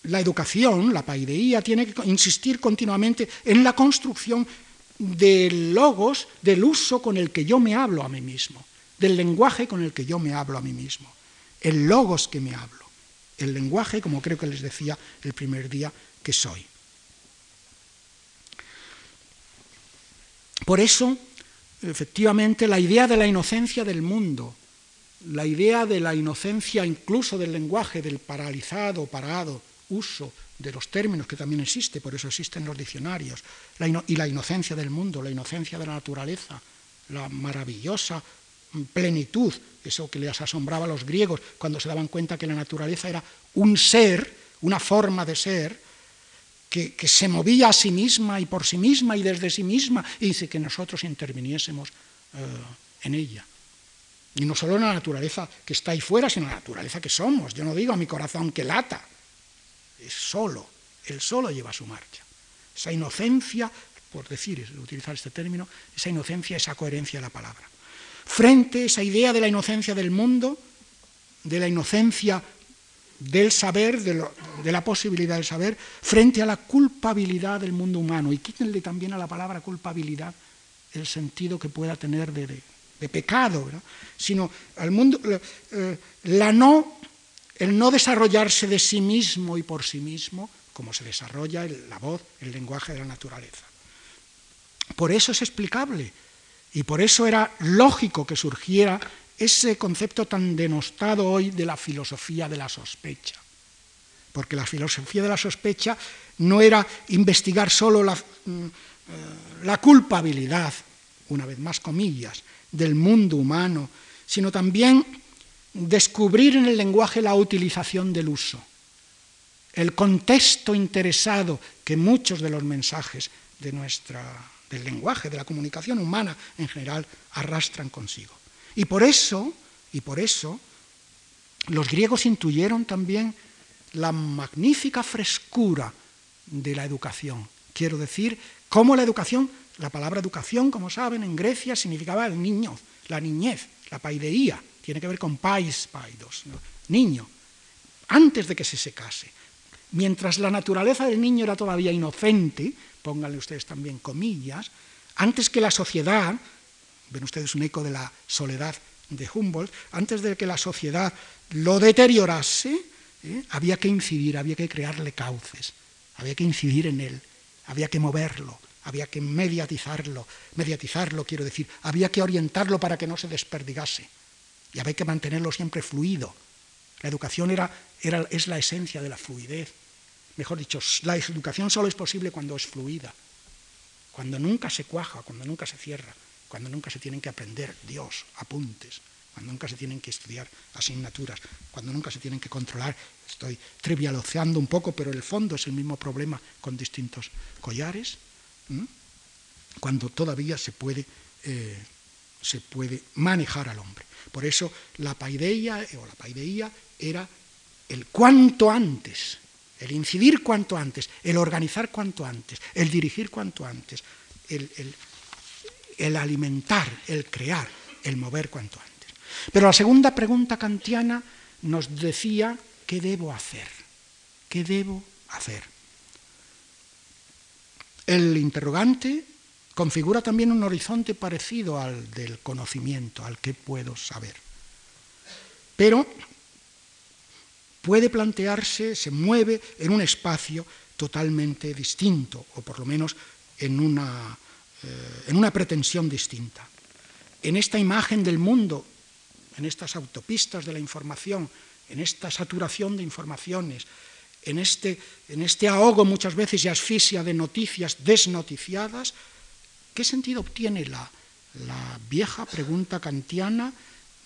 S1: la educación, la paideía, tiene que insistir continuamente en la construcción del logos, del uso con el que yo me hablo a mí mismo, del lenguaje con el que yo me hablo a mí mismo, el logos que me hablo, el lenguaje, como creo que les decía el primer día, que soy. Por eso, efectivamente, la idea de la inocencia del mundo, la idea de la inocencia incluso del lenguaje, del paralizado, parado, uso de los términos que también existe, por eso existen los diccionarios, y la inocencia del mundo, la inocencia de la naturaleza, la maravillosa plenitud, eso que les asombraba a los griegos cuando se daban cuenta que la naturaleza era un ser, una forma de ser, que, se movía a sí misma y por sí misma y desde sí misma, y dice que nosotros interviniésemos eh, en ella. Y no solo en la naturaleza que está ahí fuera, sino en la naturaleza que somos. Yo no digo a mi corazón que lata, es solo, él solo lleva su marcha. Esa inocencia, por decir, utilizar este término, esa inocencia, esa coherencia de la palabra. Frente a esa idea de la inocencia del mundo, de la inocencia del saber, de, la posibilidad del saber, frente a la culpabilidad del mundo humano. Y quítenle también a la palabra culpabilidad el sentido que pueda tener de, pecado, sino al mundo, eh, la no el no desarrollarse de sí mismo y por sí mismo, como se desarrolla la voz, el lenguaje de la naturaleza. Por eso es explicable y por eso era lógico que surgiera ese concepto tan denostado hoy de la filosofía de la sospecha. Porque la filosofía de la sospecha no era investigar solo la, mm, eh, culpabilidad, una vez más comillas, del mundo humano, sino también descubrir en el lenguaje la utilización del uso, el contexto interesado que muchos de los mensajes de nuestra, del lenguaje, de la comunicación humana en general, arrastran consigo. Y por eso, y por eso, los griegos intuyeron también la magnífica frescura de la educación. Quiero decir, cómo la educación, la palabra educación, como saben, en Grecia significaba el niño, la niñez, la paideía tiene que ver con pais, paidos, niño, antes de que se secase. Mientras la naturaleza del niño era todavía inocente, pónganle ustedes también comillas, antes que la sociedad, ven ustedes un eco de la soledad de Humboldt, antes de que la sociedad lo deteriorase, ¿eh? había que incidir, había que crearle cauces, había que incidir en él, había que moverlo, había que mediatizarlo, mediatizarlo quiero decir, había que orientarlo para que no se desperdigase. Y había que mantenerlo siempre fluido. La educación era, era, es la esencia de la fluidez. Mejor dicho, la educación solo es posible cuando es fluida, cuando nunca se cuaja, cuando nunca se cierra, cuando nunca se tienen que aprender Dios, apuntes, cuando nunca se tienen que estudiar asignaturas, cuando nunca se tienen que controlar. Estoy trivializando un poco, pero el fondo es el mismo problema con distintos collares, cuando todavía se puede, eh, se puede manejar al hombre. Por eso la paideia o la paideía era el cuanto antes, el incidir cuanto antes, el organizar cuanto antes, el dirigir cuanto antes, el, el alimentar, el crear, el mover cuanto antes. Pero la segunda pregunta kantiana nos decía, ¿qué debo hacer? ¿Qué debo hacer? El interrogante configura también un horizonte parecido al del conocimiento, al que puedo saber. Pero puede plantearse, se mueve en un espacio totalmente distinto, o por lo menos en una, eh, en una pretensión distinta. En esta imagen del mundo en estas autopistas de la información, en esta saturación de informaciones, en este, en este ahogo muchas veces y asfixia de noticias desnoticiadas, ¿qué sentido obtiene la, vieja pregunta kantiana,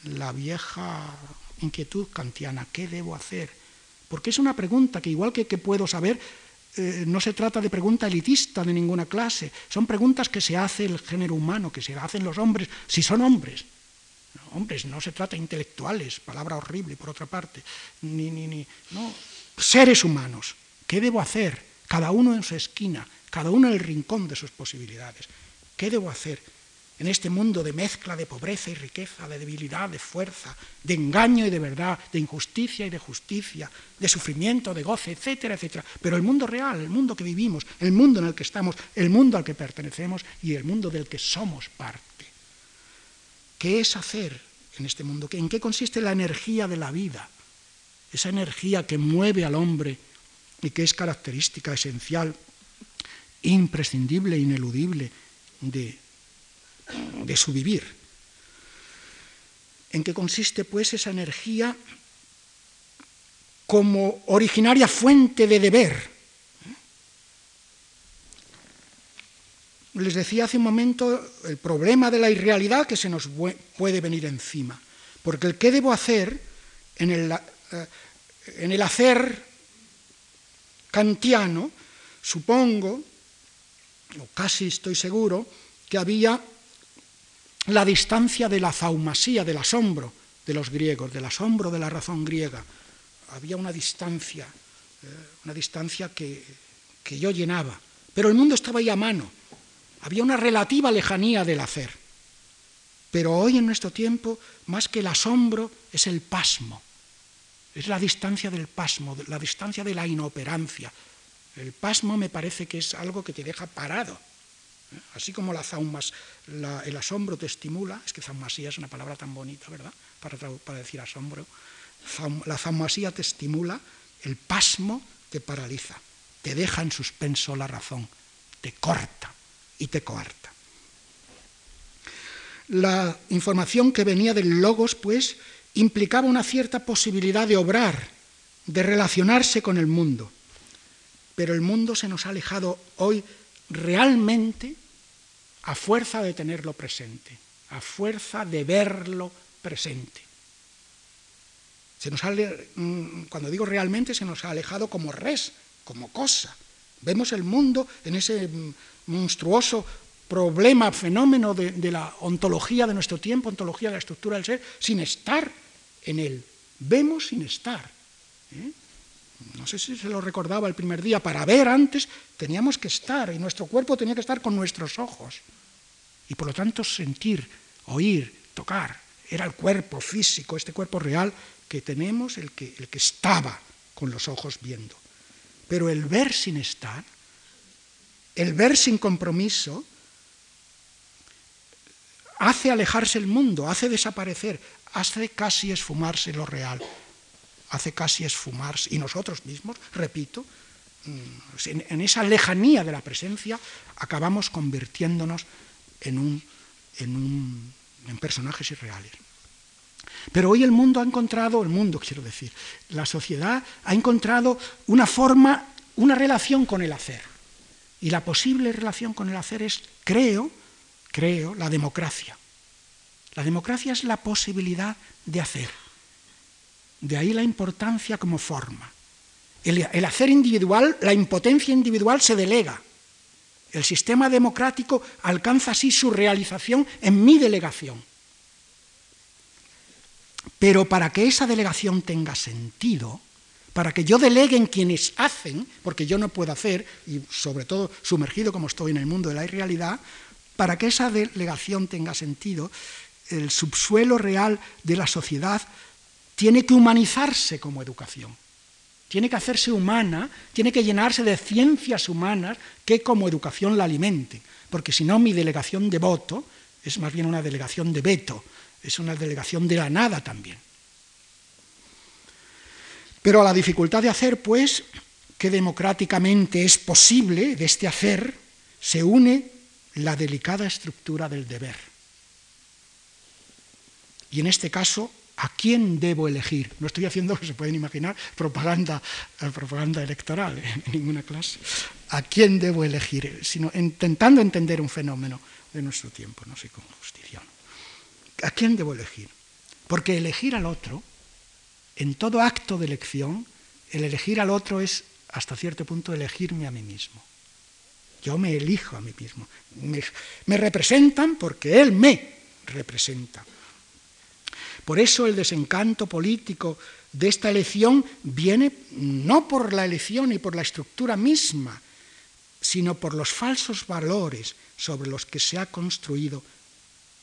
S1: la vieja inquietud kantiana? ¿Qué debo hacer? Porque es una pregunta que igual que, que puedo saber, eh, no se trata de pregunta elitista de ninguna clase, son preguntas que se hace el género humano, que se hacen los hombres, si son hombres. Hombres, no se trata de intelectuales, palabra horrible por otra parte, ni, ni, ni, no, seres humanos. ¿Qué debo hacer? Cada uno en su esquina, cada uno en el rincón de sus posibilidades. ¿Qué debo hacer en este mundo de mezcla de pobreza y riqueza, de debilidad, de fuerza, de engaño y de verdad, de injusticia y de justicia, de sufrimiento, de goce, etcétera, etcétera? Pero el mundo real, el mundo que vivimos, el mundo en el que estamos, el mundo al que pertenecemos y el mundo del que somos parte. ¿Qué es hacer en este mundo? ¿En qué consiste la energía de la vida? Esa energía que mueve al hombre y que es característica esencial, imprescindible, ineludible de, de su vivir. ¿En qué consiste pues esa energía como originaria fuente de deber? les decía hace un momento el problema de la irrealidad que se nos puede venir encima. Porque el qué debo hacer en el, eh, en el hacer kantiano, supongo, o casi estoy seguro, que había la distancia de la zaumasía, del asombro de los griegos, del asombro de la razón griega. Había una distancia, eh, una distancia que, que yo llenaba. Pero el mundo estaba ahí a mano había una relativa lejanía del hacer. Pero hoy en nuestro tiempo, más que el asombro, es el pasmo. Es la distancia del pasmo, la distancia de la inoperancia. El pasmo me parece que es algo que te deja parado. Así como la zaumas, el asombro te estimula, es que zaumasía es una palabra tan bonita, ¿verdad? Para, para decir asombro. La zaumasía te estimula, el pasmo te paraliza, te deja en suspenso la razón, te corta y te coarta. La información que venía del logos, pues, implicaba una cierta posibilidad de obrar, de relacionarse con el mundo. Pero el mundo se nos ha alejado hoy realmente a fuerza de tenerlo presente, a fuerza de verlo presente. Se nos mm, cuando digo realmente, se nos ha alejado como res, como cosa. Vemos el mundo en ese mm, monstruoso problema, fenómeno de, la ontología de nuestro tiempo, ontología de la estructura del ser, sin estar en él. Vemos sin estar. ¿eh? No sé si se lo recordaba el primer día, para ver antes teníamos que estar y nuestro cuerpo tenía que estar con nuestros ojos. Y por lo tanto sentir, oír, tocar. Era el cuerpo físico, este cuerpo real que tenemos, el que, el que estaba con los ojos viendo. Pero el ver sin estar el ver sin compromiso hace alejarse el mundo, hace desaparecer, hace casi esfumarse lo real, hace casi esfumarse, y nosotros mismos, repito, mm, en, esa lejanía de la presencia acabamos convirtiéndonos en, un, en, en personajes irreales. Pero hoy el mundo ha encontrado, el mundo quiero decir, la sociedad ha encontrado una forma, una relación con el hacer y la posible relación con el hacer es, creo, creo, la democracia. La democracia es la posibilidad de hacer. De ahí la importancia como forma. El, hacer individual, la impotencia individual se delega. El sistema democrático alcanza así su realización en mi delegación. Pero para que esa delegación tenga sentido, para que yo delegue en quienes hacen, porque yo no puedo hacer, y sobre todo sumergido como estoy en el mundo de la irrealidad, para que esa delegación tenga sentido, el subsuelo real de la sociedad tiene que humanizarse como educación, tiene que hacerse humana, tiene que llenarse de ciencias humanas que como educación la alimente, porque si no mi delegación de voto es más bien una delegación de veto, es una delegación de la nada también. Pero a la dificultad de hacer, pues, que democráticamente es posible de este hacer, se une la delicada estructura del deber. Y en este caso, ¿a quién debo elegir? No estoy haciendo, se pueden imaginar, propaganda, eh, propaganda electoral en ninguna clase. ¿A quién debo elegir? Sino intentando entender un fenómeno de nuestro tiempo, no sé con justicia. ¿A quién debo elegir? Porque elegir al otro, en todo acto de elección, el elegir al otro es, hasta cierto punto, elegirme a mí mismo. Yo me elijo a mí mismo. Me, me representan porque él me representa. Por eso el desencanto político de esta elección viene no por la elección y por la estructura misma, sino por los falsos valores sobre los que se ha construido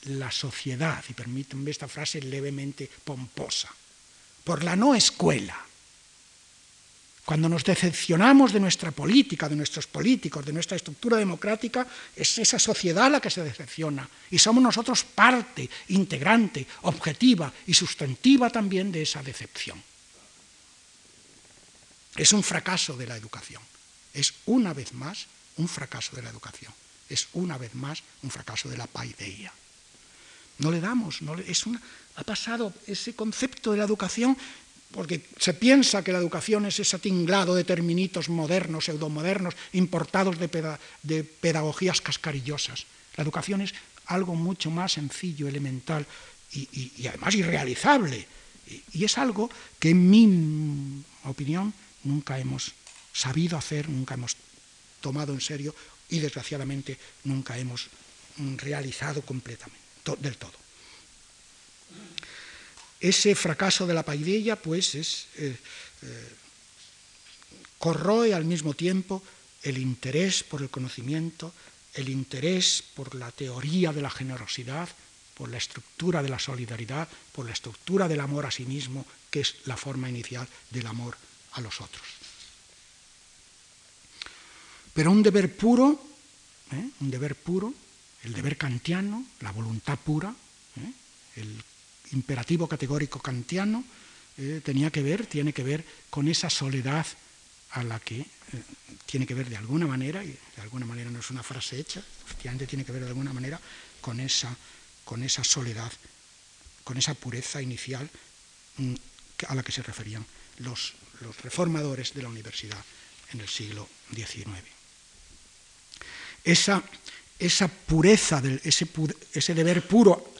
S1: la sociedad, y permítanme esta frase levemente pomposa, por la no escuela. Cuando nos decepcionamos de nuestra política, de nuestros políticos, de nuestra estructura democrática, es esa sociedad la que se decepciona. Y somos nosotros parte integrante, objetiva y sustantiva también de esa decepción. Es un fracaso de la educación. Es una vez más un fracaso de la educación. Es una vez más un fracaso de la paideia. No le damos, no es una, ha pasado ese concepto de la educación, porque se piensa que la educación es ese tinglado de terminitos modernos, pseudomodernos, importados de, pedagogías cascarillosas. La educación es algo mucho más sencillo, elemental y, además irrealizable. y es algo que en mi opinión nunca hemos sabido hacer, nunca hemos tomado en serio y desgraciadamente nunca hemos realizado completamente del todo. Ese fracaso de la paideia, pues, es, eh, eh, corroe al mismo tiempo el interés por el conocimiento, el interés por la teoría de la generosidad, por la estructura de la solidaridad, por la estructura del amor a sí mismo, que es la forma inicial del amor a los otros. Pero un deber puro, ¿eh? un deber puro, el deber kantiano, la voluntad pura, el imperativo categórico kantiano, eh, tenía que ver, tiene que ver con esa soledad a la que eh, tiene que ver de alguna manera, y de alguna manera no es una frase hecha, efectivamente tiene que ver de alguna manera con esa, con esa soledad, con esa pureza inicial mm, a la que se referían los, reformadores de la universidad en el siglo XIX. Esa esa pureza, ese, ese deber puro,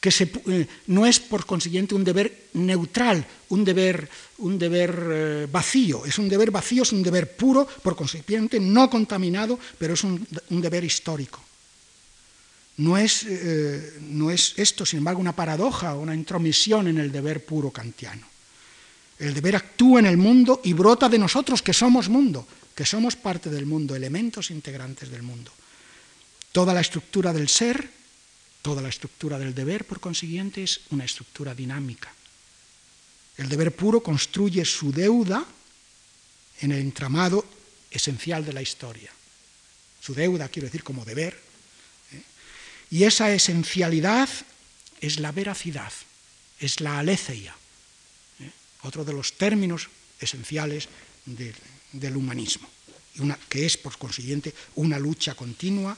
S1: que eh, no es por consiguiente un deber neutral, un deber, un deber eh, vacío, es un deber vacío, es un deber puro, por consiguiente no contaminado, pero es un, deber histórico. No es, eh, no es esto, sin embargo, una paradoja, una intromisión en el deber puro kantiano. El deber actúa en el mundo y brota de nosotros, que somos mundo, que somos parte del mundo, elementos integrantes del mundo. Toda la estructura del ser, toda la estructura del deber, por consiguiente, es una estructura dinámica. El deber puro construye su deuda en el entramado esencial de la historia. Su deuda, quiero decir, como deber. ¿eh? Y esa esencialidad es la veracidad, es la aletheia, ¿eh? otro de los términos esenciales del humanismo, que es, por consiguiente, una lucha continua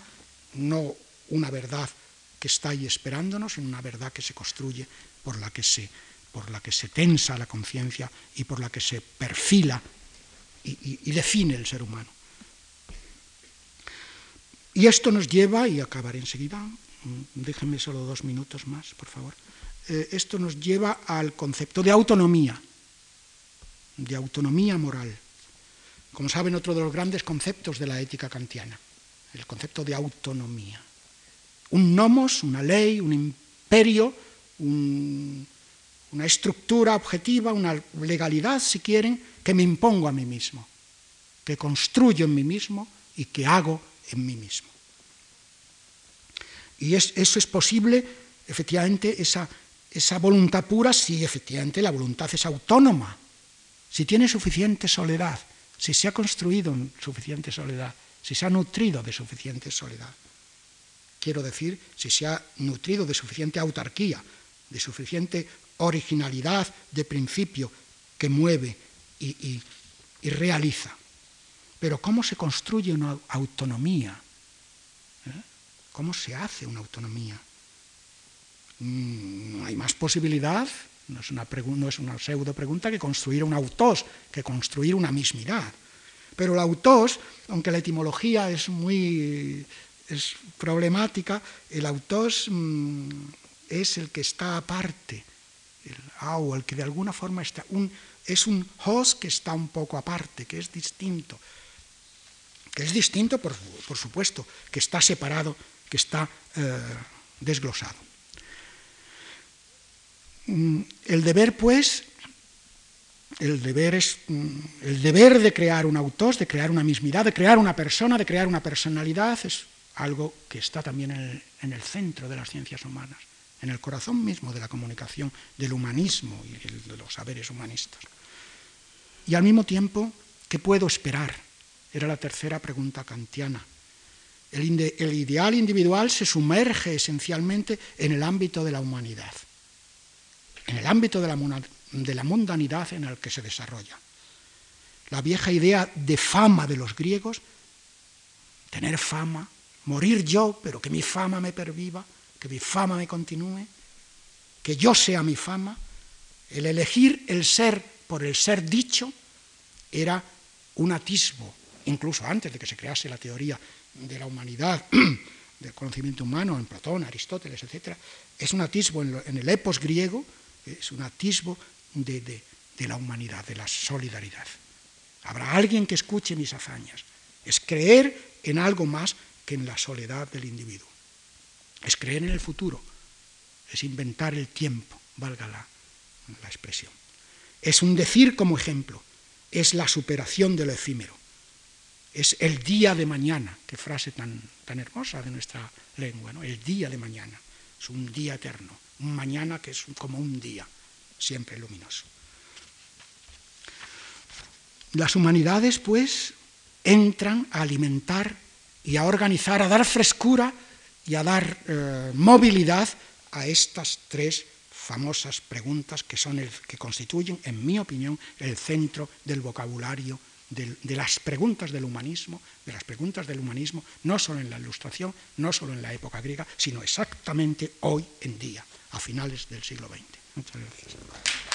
S1: no una verdad que está ahí esperándonos, sino una verdad que se construye por la que se, por la que se tensa la conciencia y por la que se perfila y, y, define el ser humano. Y esto nos lleva, y acabaré enseguida, mm, déjenme solo dos minutos más, por favor. Eh, esto nos lleva al concepto de autonomía, de autonomía moral. Como saben, otro de los grandes conceptos de la ética kantiana, el concepto de autonomía. Un nomos, una ley, un imperio, una estructura objetiva, una legalidad, si quieren, que me impongo a mí mismo, que construyo en mí mismo y que hago en mí mismo. Y eso es posible, efectivamente, esa, esa voluntad pura, si efectivamente la voluntad es autónoma, si tiene suficiente soledad, si se ha construido en suficiente soledad, si se ha nutrido de suficiente soledad. Quiero decir, si se ha nutrido de suficiente autarquía, de suficiente originalidad de principio que mueve y, realiza. Pero ¿cómo se construye una autonomía? ¿Eh? ¿Cómo se hace una autonomía? Mm, no hay más posibilidad, no es una, no es una pseudo pregunta, que construir un autos, que construir una mismidad. Pero el autos, aunque la etimología es muy es problemática, el autos mm, es el que está aparte, el au, el que de alguna forma está, un, es un host que está un poco aparte, que es distinto, que es distinto, por, supuesto, que está separado, que está eh, desglosado. Mm, el deber, pues, el deber es mm, el deber de crear un autos, de crear una mismidad, de crear una persona, de crear una personalidad, es algo que está también en el centro de las ciencias humanas en el corazón mismo de la comunicación del humanismo y de los saberes humanistas. Y al mismo tiempo, ¿qué puedo esperar? Era la tercera pregunta kantiana. El, ideal individual se sumerge esencialmente en el ámbito de la humanidad, en el ámbito de la, de la mundanidad en el que se desarrolla. La vieja idea de fama de los griegos, tener fama, morir yo, pero que mi fama me perviva, que mi fama me continúe, que yo sea mi fama, el elegir el ser por el ser dicho era un atisbo, incluso antes de que se crease la teoría de la humanidad, del conocimiento humano, en Platón, Aristóteles, etc., es un atisbo en, el epos griego, es un atisbo de, de la humanidad, de la solidaridad. Habrá alguien que escuche mis hazañas. Es creer en algo más que en la soledad del individuo es creer en el futuro, es inventar el tiempo, valga la, expresión. Es un decir como ejemplo, es la superación de lo efímero, es el día de mañana, qué frase tan, tan hermosa de nuestra lengua, ¿no? el día de mañana, es un día eterno, un mañana que es como un día, siempre luminoso. Las humanidades, pues, entran a alimentar y a organizar, a dar frescura y a dar eh, movilidad a estas tres famosas preguntas que, son el, que constituyen, en mi opinión, el centro del vocabulario de, de, las preguntas del humanismo, de las preguntas del humanismo, no solo en la Ilustración, no solo en la época griega, sino exactamente hoy en día, a finales del siglo XX. Muchas gracias.